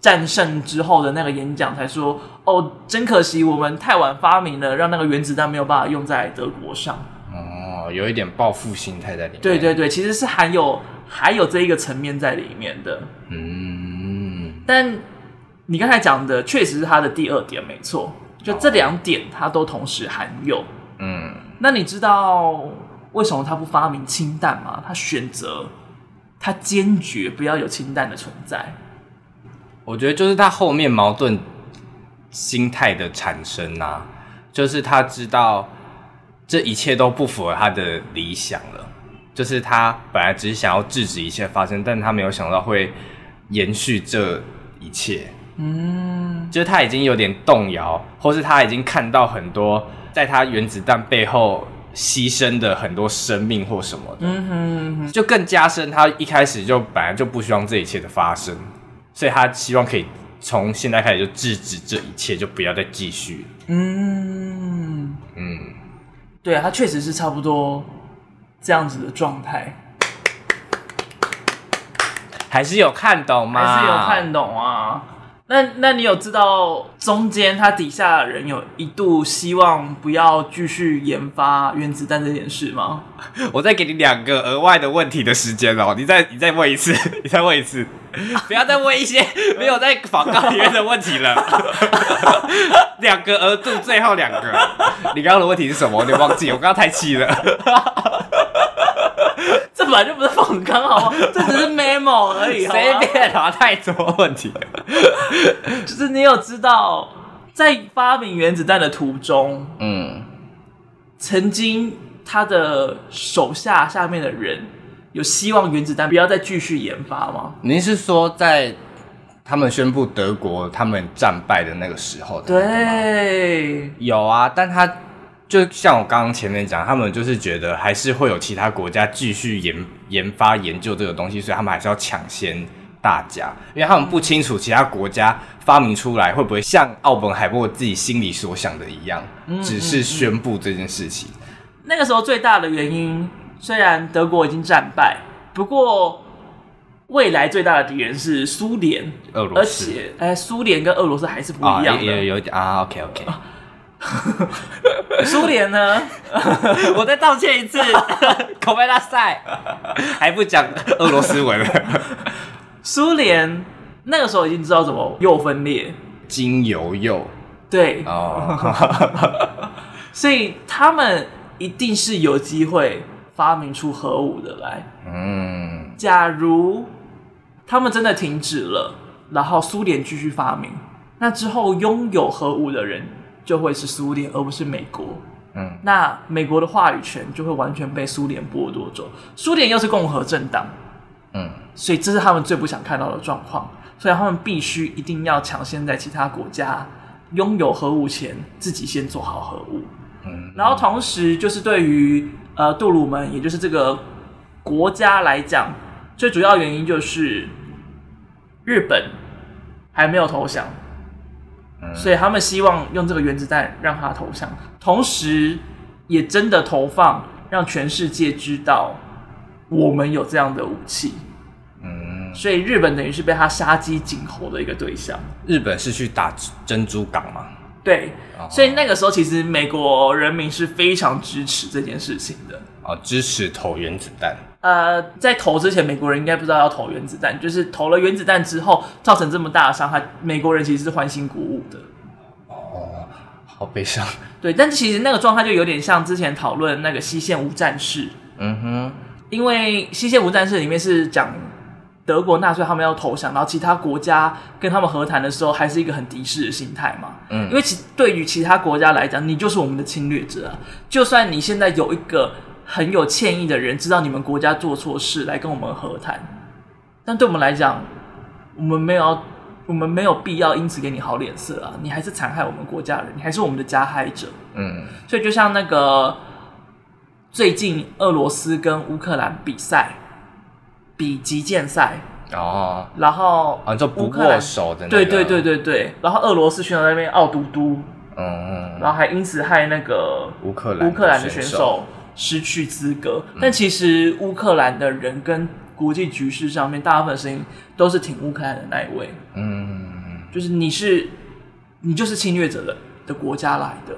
战胜之后的那个演讲才说：“哦，真可惜，我们太晚发明了，让那个原子弹没有办法用在德国上。”哦，有一点报复心态在里面。对对对，其实是含有还有这一个层面在里面的。嗯，但你刚才讲的确实是他的第二点，没错，就这两点他都同时含有。嗯，那你知道为什么他不发明氢弹吗？他选择。他坚决不要有氢弹的存在，我觉得就是他后面矛盾心态的产生啊，就是他知道这一切都不符合他的理想了，就是他本来只是想要制止一切发生，但他没有想到会延续这一切，嗯，就是他已经有点动摇，或是他已经看到很多在他原子弹背后。牺牲的很多生命或什么的，嗯哼嗯哼，就更加深他一开始就本来就不希望这一切的发生，所以他希望可以从现在开始就制止这一切，就不要再继续。嗯嗯，对啊，他确实是差不多这样子的状态，还是有看懂吗？还是有看懂啊。那那你有知道中间他底下的人有一度希望不要继续研发原子弹这件事吗？我再给你两个额外的问题的时间哦，你再你再问一次，你再问一次，不要再问一些没有在广告里面的问题了。两个额度，最后两个。你刚刚的问题是什么？我有点忘记，我刚刚太气了。这本来就不是访纲，好吗？这只是 memo 而已，随便啊，太多问题了。就是你有知道，在发明原子弹的途中，嗯，曾经他的手下下面的人有希望原子弹不要再继续研发吗？您是说在他们宣布德国他们战败的那个时候的？对，有啊，但他。就像我刚刚前面讲，他们就是觉得还是会有其他国家继续研研发研究这个东西，所以他们还是要抢先大家，因为他们不清楚其他国家发明出来会不会像奥本海默自己心里所想的一样，只是宣布这件事情。那个时候最大的原因，虽然德国已经战败，不过未来最大的敌人是苏联、俄罗斯，而且哎，苏联跟俄罗斯还是不一样的，啊、有有点啊，OK OK。苏联呢？我再道歉一次，口碑大赛还不讲俄罗斯文了。苏联那个时候已经知道怎么铀分裂，经由铀。对哦，所以他们一定是有机会发明出核武的来。嗯，假如他们真的停止了，然后苏联继续发明，那之后拥有核武的人。就会是苏联，而不是美国。嗯，那美国的话语权就会完全被苏联剥夺走。苏联又是共和政党，嗯，所以这是他们最不想看到的状况。所以他们必须一定要抢先在其他国家拥有核武前，自己先做好核武。嗯，然后同时就是对于呃杜鲁门，也就是这个国家来讲，最主要原因就是日本还没有投降。所以他们希望用这个原子弹让他投降，同时也真的投放，让全世界知道我们有这样的武器。嗯，所以日本等于是被他杀鸡儆猴的一个对象。日本是去打珍珠港吗？对，哦、所以那个时候其实美国人民是非常支持这件事情的。哦，支持投原子弹。呃，在投之前，美国人应该不知道要投原子弹，就是投了原子弹之后，造成这么大的伤害，美国人其实是欢欣鼓舞的。哦，好悲伤。对，但其实那个状态就有点像之前讨论那个西线无战事。嗯哼，因为西线无战事里面是讲。德国纳粹他们要投降，然后其他国家跟他们和谈的时候，还是一个很敌视的心态嘛。嗯，因为其对于其他国家来讲，你就是我们的侵略者啊。就算你现在有一个很有歉意的人，知道你们国家做错事来跟我们和谈，但对我们来讲，我们没有，我们没有必要因此给你好脸色啊。你还是残害我们国家人，你还是我们的加害者。嗯，所以就像那个最近俄罗斯跟乌克兰比赛。比击剑赛。哦，然后啊，就不握手的那个，对对对对对，然后俄罗斯选手在那边傲嘟嘟，嗯嗯，然后还因此害那个乌克兰乌克兰的选手失去资格。但其实乌克兰的人跟国际局势上面，大部分声音都是挺乌克兰的那一位，嗯，就是你是你就是侵略者的的国家来的，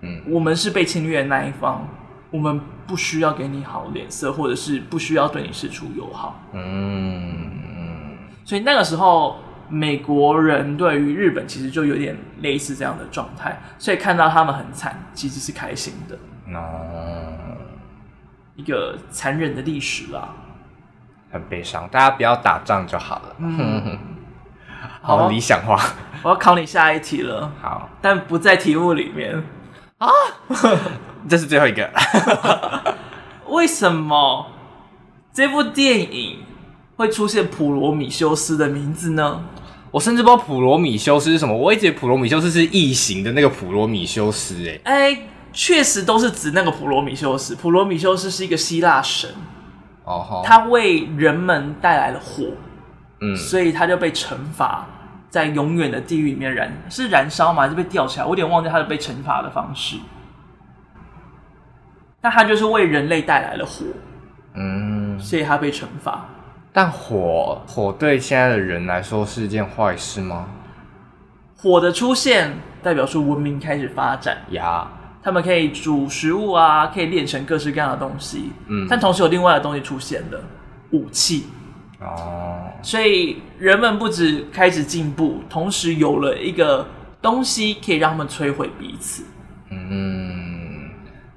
嗯，我们是被侵略的那一方。我们不需要给你好脸色，或者是不需要对你示出友好。嗯，所以那个时候，美国人对于日本其实就有点类似这样的状态，所以看到他们很惨，其实是开心的。哦，一个残忍的历史啦，很悲伤。大家不要打仗就好了。嗯，好理想化。我要考你下一题了。好，但不在题目里面啊。这是最后一个。为什么这部电影会出现普罗米修斯的名字呢？我甚至不知道普罗米修斯是什么。我一直普罗米修斯是异形的那个普罗米修斯。哎哎，确实都是指那个普罗米修斯。普罗米修斯是一个希腊神。哦，他为人们带来了火。嗯，所以他就被惩罚在永远的地狱里面燃，是燃烧吗？还是被吊起来？我有点忘记他的被惩罚的方式。那他就是为人类带来了火，嗯，所以他被惩罚。但火火对现在的人来说是一件坏事吗？火的出现代表说文明开始发展呀，他们可以煮食物啊，可以炼成各式各样的东西，嗯，但同时有另外的东西出现了，武器。哦，所以人们不止开始进步，同时有了一个东西可以让他们摧毁彼此，嗯。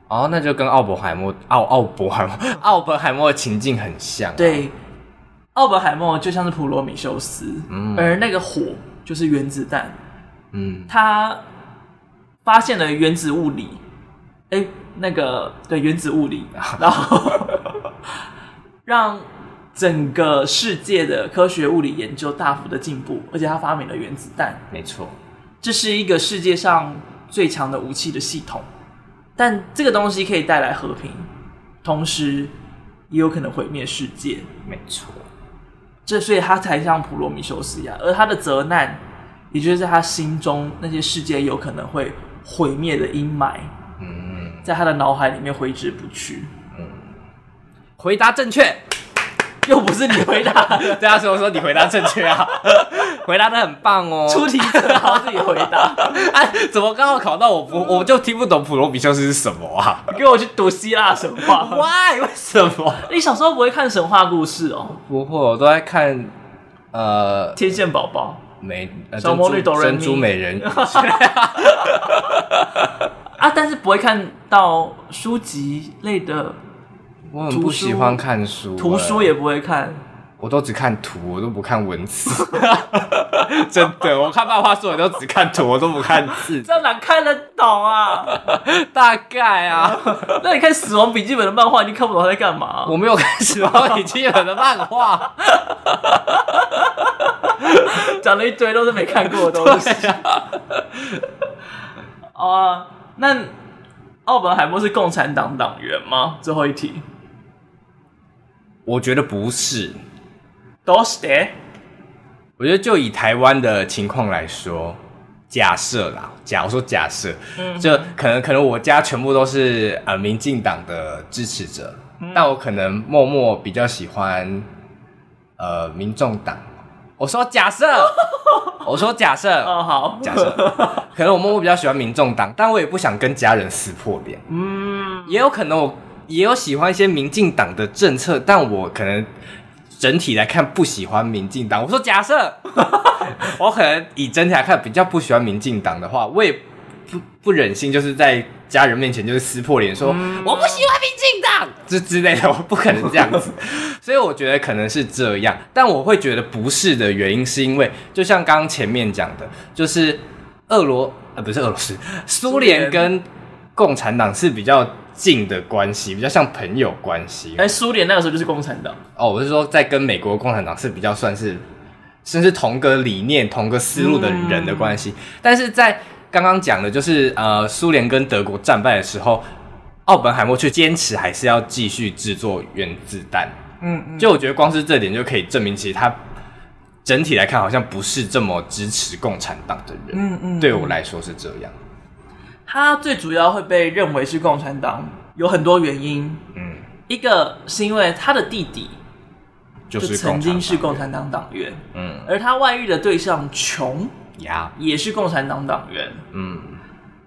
哦，那就跟奥本海默、奥奥伯海默、奥本海默的情境很像，啊。对，奥本海默就像是普罗米修斯，嗯，而那个火就是原子弹，嗯，他发现了原子物理，哎，那个对原子物理，然后让整个世界的科学物理研究大幅的进步，而且他发明了原子弹，没错，这是一个世界上最强的武器的系统。但这个东西可以带来和平，同时也有可能毁灭世界。没错，这所以他才像普罗米修斯一样，而他的责难，也就是在他心中那些世界有可能会毁灭的阴霾，嗯，在他的脑海里面挥之不去。嗯，回答正确。又不是你回答，对啊，所以我说你回答正确啊，回答的很棒哦。出题者好自己回答，哎，怎么刚好考到我不，我就听不懂普罗米修斯是什么啊？你给我去读希腊神话，Why？为什么？你小时候不会看神话故事哦？不会，我都在看呃，天线宝宝、美小魔女、珍珠美人。啊，但是不会看到书籍类的。我很不喜欢看书，图书也不会看，我都只看图，我都不看文字。真的，我看漫画书，我都只看图，我都不看字。这哪看得懂啊？大概啊。那你看《死亡笔记本》的漫画，你看不懂他在干嘛？我没有看《死亡笔记本》的漫画，讲了一堆都是没看过的东西。啊，那奥本海默是共产党党员吗？最后一题。我觉得不是，都是的。我觉得就以台湾的情况来说，假设啦，假如说假设，嗯，就可能可能我家全部都是呃民进党的支持者，嗯，但我可能默默比较喜欢呃民众党。我说假设，我说假设，哦好，假设，可能我默默比较喜欢民众党，但我也不想跟家人撕破脸。嗯，也有可能我也有喜欢一些民进党的政策，但我可能整体来看不喜欢民进党。我说假设，我可能以整体来看比较不喜欢民进党的话，我也不不忍心就是在家人面前就是撕破脸说、嗯、我不喜欢民进党 这之类的，我不可能这样子。所以我觉得可能是这样，但我会觉得不是的原因是因为，就像刚刚前面讲的，就是俄罗呃不是俄罗斯，苏联跟共产党是比较近的关系，比较像朋友关系。哎，苏联那个时候就是共产党哦，我是说在跟美国共产党是比较算是，甚至同个理念、同个思路的人的关系。嗯、但是在刚刚讲的就是呃，苏联跟德国战败的时候，奥本海默却坚持还是要继续制作原子弹。嗯，嗯，就我觉得光是这点就可以证明，其实他整体来看好像不是这么支持共产党的人。嗯嗯，对我来说是这样。他最主要会被认为是共产党，有很多原因。嗯，一个是因为他的弟弟就曾经是共产党党员。嗯，而他外遇的对象琼呀也是共产党党员。嗯，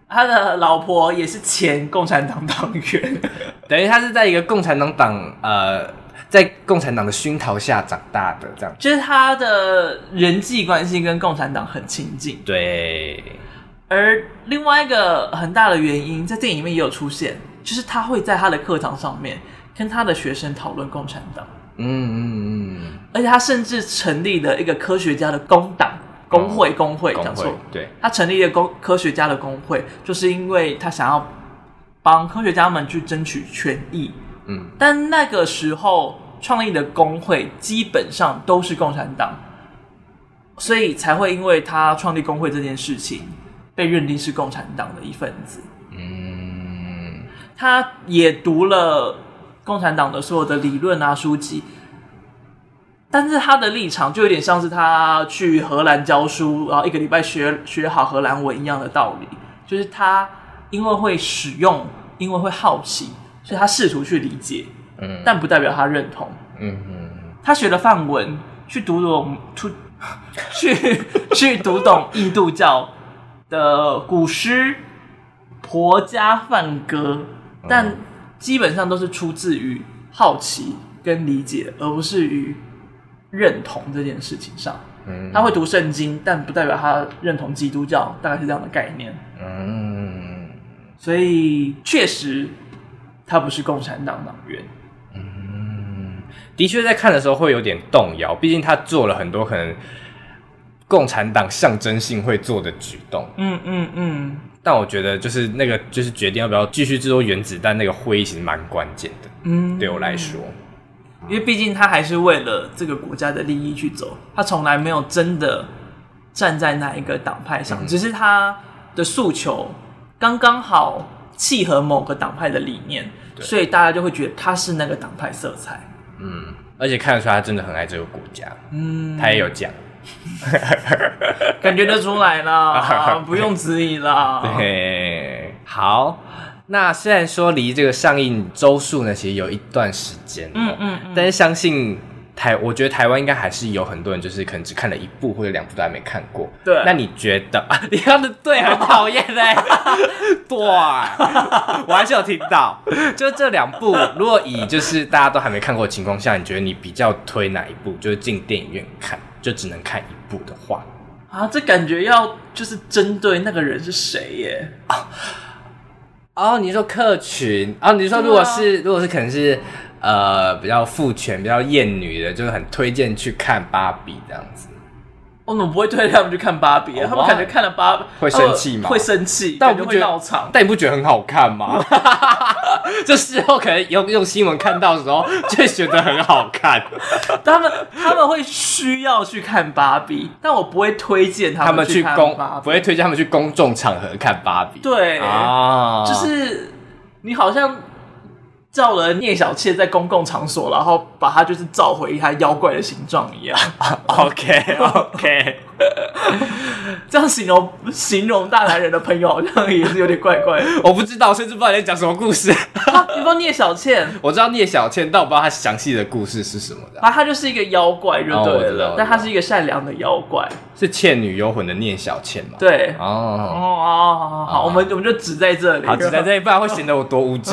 他的老婆也是前共产党党员，等于他是在一个共产党党呃。在共产党的熏陶下长大的，这样就是他的人际关系跟共产党很亲近。对，而另外一个很大的原因，在电影里面也有出现，就是他会在他的课堂上面跟他的学生讨论共产党。嗯嗯嗯，而且他甚至成立了一个科学家的工党工会工会，讲错，对，他成立了工科学家的工会，就是因为他想要帮科学家们去争取权益。嗯，但那个时候创立的工会基本上都是共产党，所以才会因为他创立工会这件事情被认定是共产党的一份子。嗯，他也读了共产党的所有的理论啊书籍，但是他的立场就有点像是他去荷兰教书，然后一个礼拜学学好荷兰文一样的道理，就是他因为会使用，因为会好奇。所以他试图去理解，嗯，但不代表他认同，嗯嗯，他学了范文，去读懂，去 去读懂印度教的古诗《婆家饭歌》，但基本上都是出自于好奇跟理解，而不是于认同这件事情上。嗯，他会读圣经，但不代表他认同基督教，大概是这样的概念。嗯，所以确实。他不是共产党党员，嗯，的确在看的时候会有点动摇，毕竟他做了很多可能共产党象征性会做的举动，嗯嗯嗯。但我觉得就是那个就是决定要不要继续制作原子弹那个会议其实蛮关键的，嗯，对我来说，因为毕竟他还是为了这个国家的利益去走，他从来没有真的站在哪一个党派上，嗯，只是他的诉求刚刚好契合某个党派的理念。所以大家就会觉得他是那个党派色彩，嗯，而且看得出来他真的很爱这个国家，嗯，他也有讲，感觉得出来啦，不用质疑啦。对，好，那虽然说离这个上映周数呢，其实有一段时间，嗯嗯，但是相信。台，我觉得台湾应该还是有很多人，就是可能只看了一部或者两部都还没看过。对，那你觉得？你看的对，很讨厌哎。对，我还是有听到。就这两部，如果以就是大家都还没看过的情况下，你觉得你比较推哪一部？就是进电影院看，就只能看一部的话。啊，这感觉要就是针对那个人是谁耶？哦，哦，你说客群？哦，你说如果是，啊、如果是可能是。呃，比较父权、比较厌女的，就是很推荐去看芭比这样子。我怎么不会推荐他们去看芭比啊？他们感觉看了芭比会生气吗？会生气，但我不觉得闹场。但你不觉得很好看吗？这时候可能用用新闻看到的时候，就会觉得很好看。他们他们会需要去看芭比，但我不会推荐他们去公，不会推荐他们去公众场合看芭比。对啊，就是你好像。叫了聂小倩在公共场所，然后把她就是召回她妖怪的形状一样。OK OK，这样形容形容大男人的朋友，好像也是有点怪怪的。我不知道，甚至不知道你在讲什么故事。啊、你说聂小倩，我知道聂小倩，但我不知道她详细的故事是什么的。啊，她就是一个妖怪，就对了。哦、但她是一个善良的妖怪，是《倩女幽魂》的聂小倩嘛？对。哦哦哦，好好好，我们我们就只在这里，好，只在这里，不然会显得我多无知。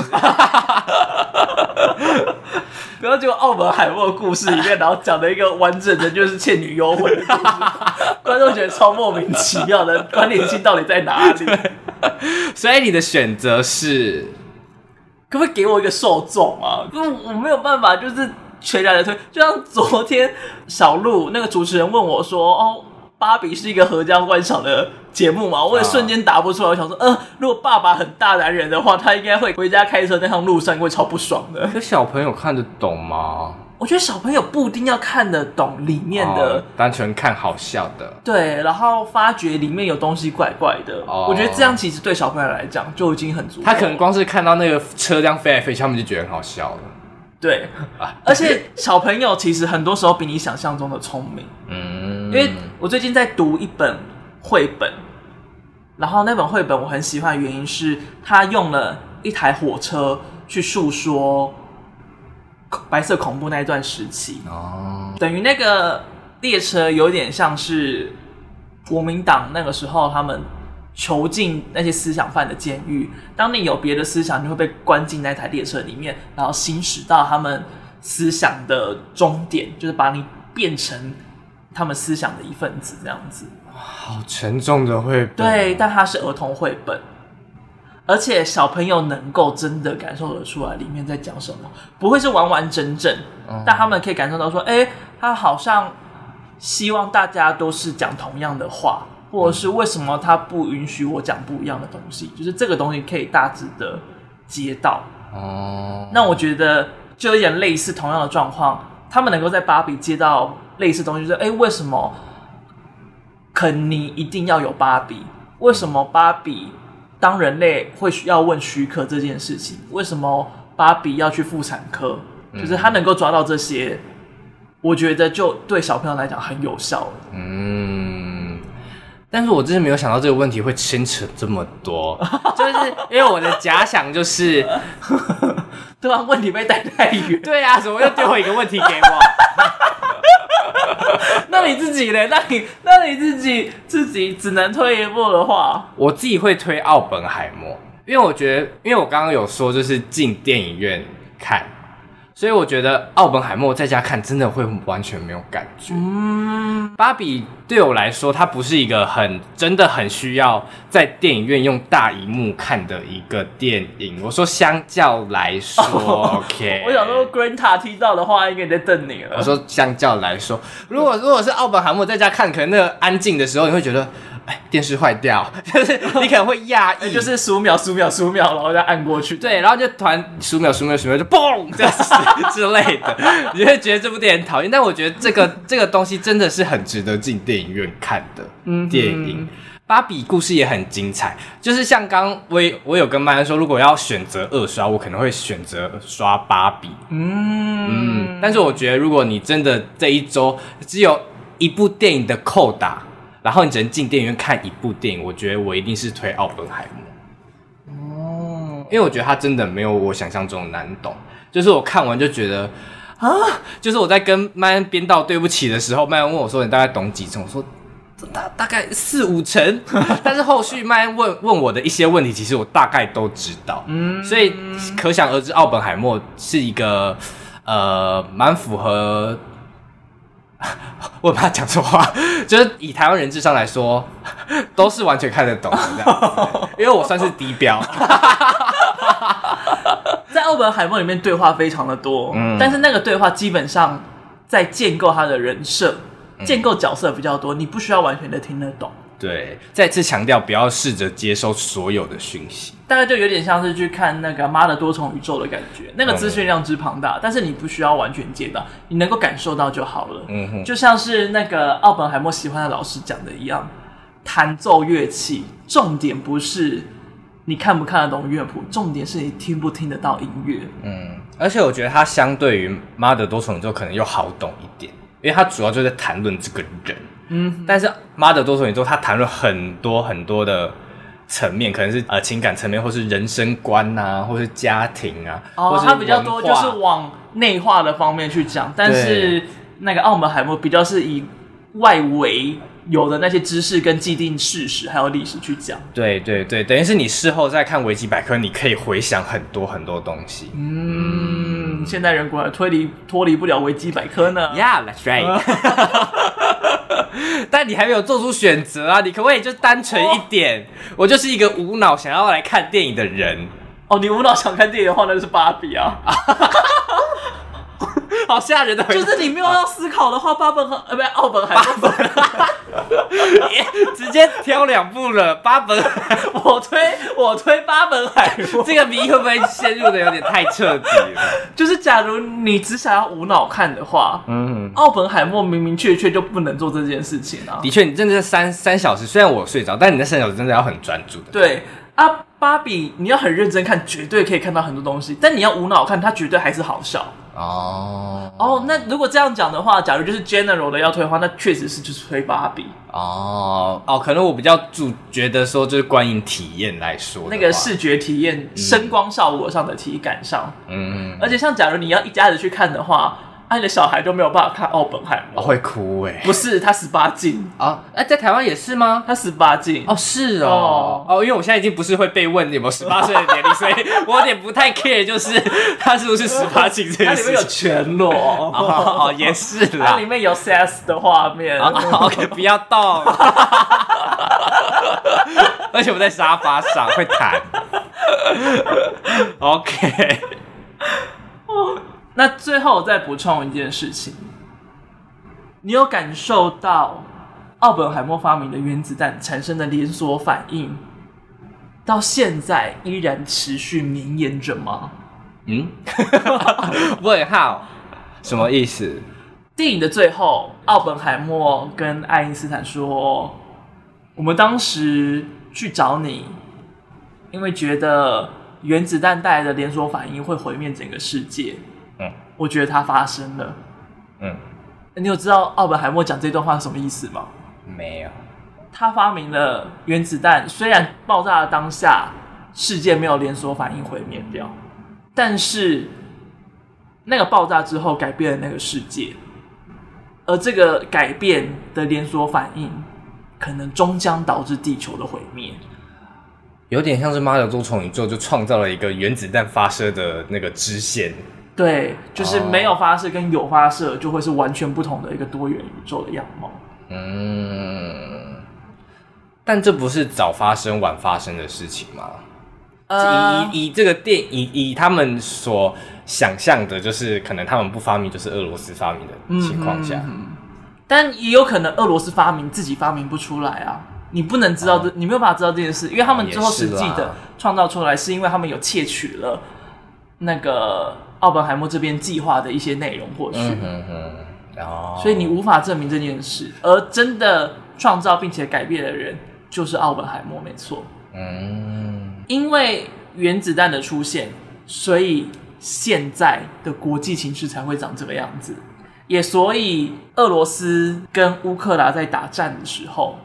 不要就澳门海默的故事里面，然后讲的一个完整的，就是《倩女幽魂》的故事，观众觉得超莫名其妙的关联性到底在哪里？所以你的选择是，可不可以给我一个受众啊？因为我没有办法，就是全然的推。就像昨天小鹿那个主持人问我说：“哦。”芭比是一个合家观赏的节目嘛？我也瞬间答不出来。我想说，呃，如果爸爸很大男人的话，他应该会回家开车那趟路上会超不爽的。可小朋友看得懂吗？我觉得小朋友不一定要看得懂里面的，哦、单纯看好笑的。对，然后发觉里面有东西怪怪的。哦、我觉得这样其实对小朋友来讲就已经很足。他可能光是看到那个车辆飞来飞去，他们就觉得很好笑了。对，而且小朋友其实很多时候比你想象中的聪明。嗯，因为我最近在读一本绘本，然后那本绘本我很喜欢的原因是，他用了一台火车去诉说白色恐怖那一段时期。哦，等于那个列车有点像是国民党那个时候他们。囚禁那些思想犯的监狱，当你有别的思想，你会被关进那台列车里面，然后行驶到他们思想的终点，就是把你变成他们思想的一份子，这样子。好沉重的绘本。对，但它是儿童绘本，而且小朋友能够真的感受得出来里面在讲什么，不会是完完整整，嗯、但他们可以感受到说，哎、欸，他好像希望大家都是讲同样的话。或者是为什么他不允许我讲不一样的东西？就是这个东西可以大致的接到哦。那我觉得就有点类似同样的状况，他们能够在芭比接到类似东西，就是哎，为什么肯尼一定要有芭比？为什么芭比当人类会需要问许可这件事情？为什么芭比要去妇产科？就是他能够抓到这些，我觉得就对小朋友来讲很有效。嗯。但是我真是没有想到这个问题会牵扯这么多，就是因为我的假想就是，问题被带太远，对啊，怎么又丢回一个问题给我？那你自己呢？那你那你自己自己只能推一步的话，我自己会推奥本海默，因为我觉得，因为我刚刚有说就是进电影院看。所以我觉得奥本海默在家看真的会完全没有感觉。嗯，芭比对我来说，它不是一个很真的很需要在电影院用大荧幕看的一个电影。我说相较来说，哦，OK。我想说，Granta 听到的话应该在瞪你了。我说相较来说，如果如果是奥本海默在家看，可能那个安静的时候，你会觉得。哎，电视坏掉，就是你可能会压抑，就是十五秒、十五秒、十五秒，然后再按过去。对，然后就突然十五秒、十五秒、十五秒就嘣 这样子之类的，你会觉得这部电影讨厌。但我觉得这个这个东西真的是很值得进电影院看的电影。嗯、芭比故事也很精彩，就是像刚我我有跟麦恩说，如果要选择二刷，我可能会选择刷芭比。嗯嗯，但是我觉得如果你真的这一周只有一部电影的扣打。然后你只能进电影院看一部电影，我觉得我一定是推奥本海默。哦，因为我觉得他真的没有我想象中难懂。就是我看完就觉得啊，就是我在跟麦恩编导对不起的时候，麦恩问我说：“你大概懂几成？”我说：“大大概四五成。”但是后续麦恩问问我的一些问题，其实我大概都知道。嗯，所以可想而知，奥本海默是一个呃蛮符合。我怕讲错话，就是以台湾人智商来说，都是完全看得懂的这样，因为我算是低标。在奥本海默里面对话非常的多，嗯，但是那个对话基本上在建构他的人设、建构角色比较多，你不需要完全的听得懂。对，再次强调，不要试着接收所有的讯息，大概就有点像是去看那个《妈的多重宇宙》的感觉，那个资讯量之庞大，嗯、但是你不需要完全接到，你能够感受到就好了。嗯哼，就像是那个奥本海默喜欢的老师讲的一样，弹奏乐器，重点不是你看不看得懂乐谱，重点是你听不听得到音乐。嗯，而且我觉得它相对于《妈的多重宇宙》可能又好懂一点，因为它主要就在谈论这个人。嗯，但是《妈的多重宇宙》他谈了很多很多的层面，可能是呃情感层面，或是人生观啊，或是家庭啊，哦，他比较多就是往内化的方面去讲，但是那个奥本海默比较是以外围。有的那些知识跟既定事实，还有历史去讲。对对对，等于是你事后再看维基百科，你可以回想很多很多东西。嗯，现代人果然推离脱离不了维基百科呢。Yeah, that's right. 但你还没有做出选择啊！你可不可以就单纯一点？哦、我就是一个无脑想要来看电影的人。哦，你无脑想看电影的话，那就是芭比啊。好吓人的，就是你没有要思考的话，八本和呃，不是奥本海默，直接挑两部了。八本，我推我推八本海默，这个谜会不会陷入的有点太彻底了？就是假如你只想要无脑看的话，嗯，奥本海默明明确确就不能做这件事情啊。的确，你真的是三三小时，虽然我睡着，但你那三小时真的要很专注的。对啊，芭比你要很认真看，绝对可以看到很多东西，但你要无脑看，它绝对还是好笑。哦。哦，那如果这样讲的话，假如就是 general 的要推的话，那确实是就是推芭比。哦。哦，可能我比较主觉得说，就是观影体验来说，那个视觉体验、声光效果上的体感上，嗯，而且像假如你要一家子去看的话。你的小孩都没有办法看奥本海默，会哭哎！不是，他十八禁啊！哎，在台湾也是吗？他十八禁哦，是哦哦，因为我现在已经不是会被问有没有十八岁的年龄，所以我有点不太 care，就是他是不是十八禁这件事。它里面有全裸哦，也是啦，它里面有 sex 的画面。OK，不要动，而且我在沙发上会弹。OK。那最后我再补充一件事情，你有感受到奥本海默发明的原子弹产生的连锁反应，到现在依然持续绵延着吗？嗯，问号，什么意思？电影的最后，奥本海默跟爱因斯坦说：“我们当时去找你，因为觉得原子弹带来的连锁反应会毁灭整个世界。”嗯，我觉得它发生了。嗯，你有知道奥本海默讲这段话是什么意思吗？没有。他发明了原子弹，虽然爆炸的当下世界没有连锁反应毁灭掉，但是那个爆炸之后改变了那个世界，而这个改变的连锁反应可能终将导致地球的毁灭。有点像是妈的多虫宇宙就创造了一个原子弹发射的那个支线。对，就是没有发射跟有发射，就会是完全不同的一个多元宇宙的样貌。嗯，但这不是早发生晚发生的事情吗？呃，以以这个电以以他们所想象的，就是可能他们不发明，就是俄罗斯发明的情况下，嗯，但也有可能俄罗斯发明自己发明不出来啊。你不能知道这，哦，你没有办法知道这件事，因为他们最后实际的创造出来，是因为他们有窃取了那个。奥本海默这边计划的一些内容，或许，嗯哼，哦，所以你无法证明这件事，而真的创造并且改变的人就是奥本海默，没错，嗯，因为原子弹的出现，所以现在的国际形势才会长这个样子，也所以俄罗斯跟乌克兰在打战的时候，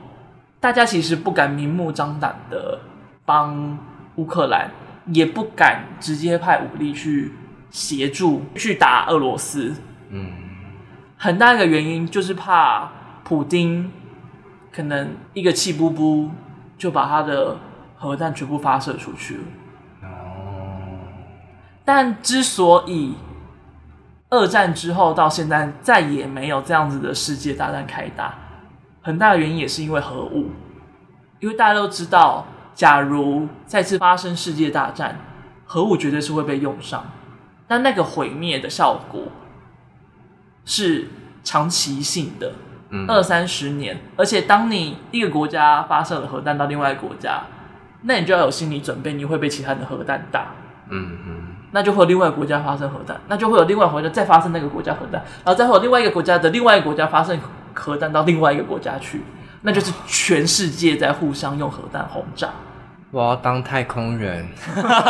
大家其实不敢明目张胆的帮乌克兰，也不敢直接派武力去。协助去打俄罗斯，嗯，很大一个原因就是怕普丁可能一个气不不就把他的核弹全部发射出去了。但之所以二战之后到现在再也没有这样子的世界大战开打，很大的原因也是因为核武，因为大家都知道，假如再次发生世界大战，核武绝对是会被用上。但那个毁灭的效果是长期性的，嗯，二三十年。而且，当你一个国家发射了核弹到另外一个国家，那你就要有心理准备，你会被其他的核弹打。嗯嗯，那就会有另外一个国家发生核弹，那就会有另外一个国家再发生那个国家核弹，然后再会有另外一个国家的另外一个国家发生核弹到另外一个国家去，那就是全世界在互相用核弹轰炸。我要当太空人，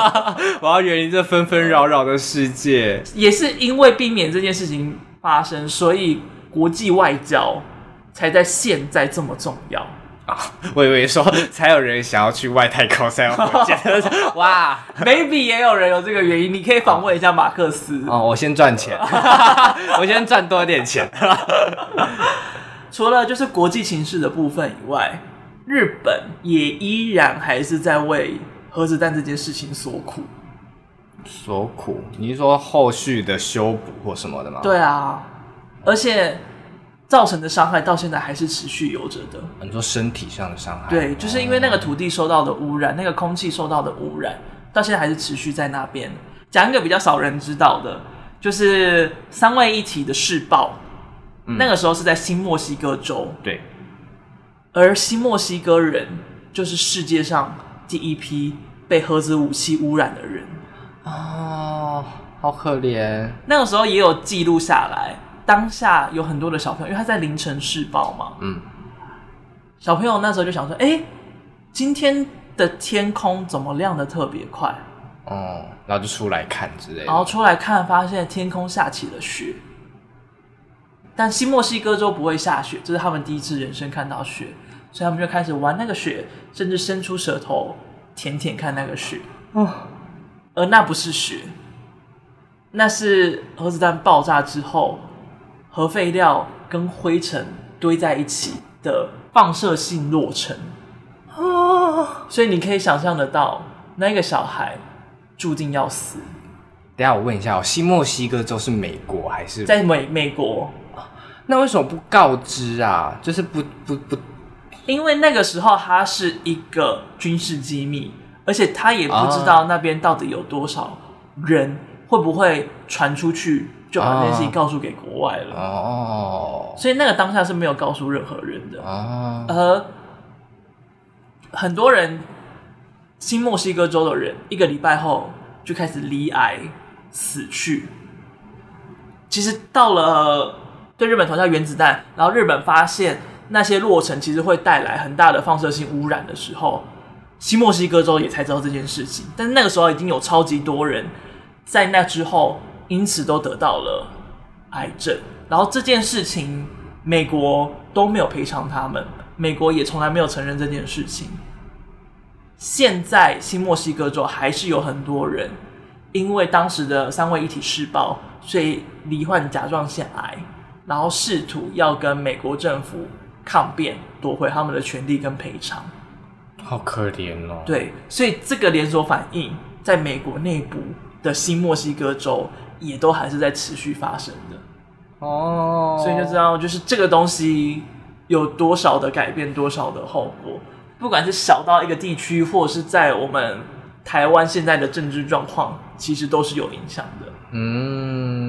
我要远离这纷纷扰扰的世界。也是因为避免这件事情发生，所以国际外交才在现在这么重要啊！我以为说才有人想要去外太空，才要火箭。哇，maybe 也有人有这个原因，你可以访问一下马克思。哦，我先赚钱，我先赚多一点钱。除了就是国际情势的部分以外，日本也依然还是在为核子弹这件事情所苦。所苦？你是说后续的修补或什么的吗？对啊，而且造成的伤害到现在还是持续有着的。很多身体上的伤害。对，就是因为那个土地受到的污染，那个空气受到的污染，到现在还是持续在那边。讲一个比较少人知道的，就是三位一体的试爆，嗯、那个时候是在新墨西哥州。对，而新墨西哥人就是世界上第一批被核子武器污染的人。哦，好可怜。那个时候也有记录下来，当下有很多的小朋友，因为他在凌晨试爆嘛。嗯。小朋友那时候就想说：“哎、欸，今天的天空怎么亮的特别快？”哦，然后就出来看之类的。然后出来看，发现天空下起了雪。但新墨西哥州不会下雪，这是他们第一次人生看到雪，所以他们就开始玩那个雪，甚至伸出舌头舔舔看那个雪。哦。而那不是雪，那是核子弹爆炸之后，核废料跟灰尘堆在一起的放射性落尘。哦，所以你可以想象得到，那个小孩注定要死。等下我问一下，新墨西哥州是美国还是在美美国？那为什么不告知啊？就是不不不，因为那个时候它是一个军事机密。而且他也不知道那边到底有多少人，会不会传出去，就把这件事情告诉给国外了。哦，所以那个当下是没有告诉任何人的。哦，而很多人，新墨西哥州的人，一个礼拜后就开始罹癌死去。其实到了对日本投下原子弹，然后日本发现那些落尘其实会带来很大的放射性污染的时候。新墨西哥州也才知道这件事情，但是那个时候已经有超级多人在那之后，因此都得到了癌症。然后这件事情，美国都没有赔偿他们，美国也从来没有承认这件事情。现在新墨西哥州还是有很多人因为当时的三位一体试爆，所以罹患甲状腺癌，然后试图要跟美国政府抗辩，夺回他们的权利跟赔偿。好可怜哦。对，所以这个连锁反应在美国内部的新墨西哥州也都还是在持续发生的。哦，所以就知道就是这个东西有多少的改变，多少的后果，不管是小到一个地区，或者是在我们台湾现在的政治状况，其实都是有影响的。嗯，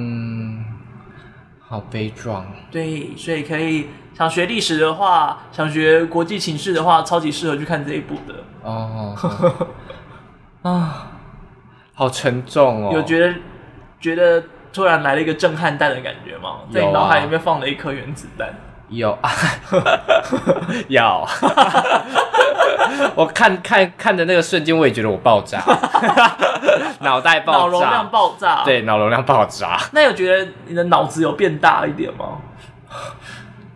好悲壮。对，所以可以。想学历史的话，想学国际情势的话，超级适合去看这一部的。哦，啊，好沉重哦。有觉得觉得突然来了一个震撼弹的感觉吗？在你脑海里面放了一颗原子弹。有啊，有。我看看看的那个瞬间，我也觉得我爆炸，脑袋爆炸，脑容量爆炸。对，脑容量爆炸。那有觉得你的脑子有变大一点吗？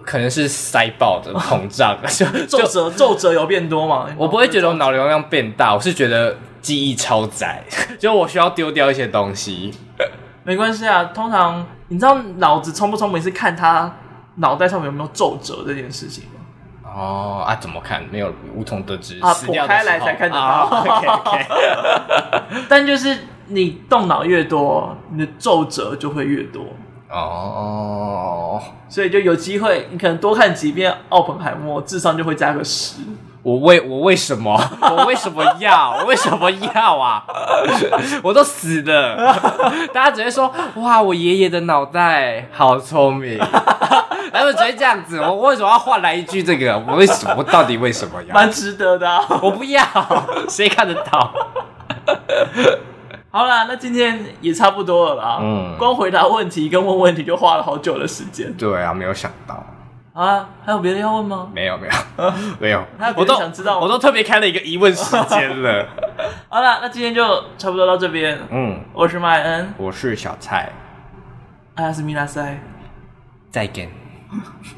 可能是塞爆的膨胀，就 皱褶皱褶有变多吗？我不会觉得我脑容量变大，我是觉得记忆超载，就我需要丢掉一些东西。没关系啊，通常你知道脑子聪不聪明是看他脑袋上面有没有皱褶这件事情吗？哦啊，怎么看？没有无从得知啊，剖开来才看得到。但就是你动脑越多，你的皱褶就会越多。哦，所以就有机会，你可能多看几遍《奥本海默》，智商就会加个十。我为我为什么？我为什么要？我为什么要啊？我都死了，大家只会说：哇，我爷爷的脑袋好聪明。然后只会这样子，我为什么要换来一句这个？我为什么？我到底为什么要？蛮值得的啊！我不要，谁看得到？好啦，那今天也差不多了啦。嗯，光回答问题跟问问题就花了好久的时间。对啊，没有想到。啊，还有别的要问吗？没有，没有，没有。我都想知道？我都我都特别开了一个疑问时间了。好了，那今天就差不多到这边。嗯，我是麦恩，我是小蔡。阿亚斯米拉塞，再见。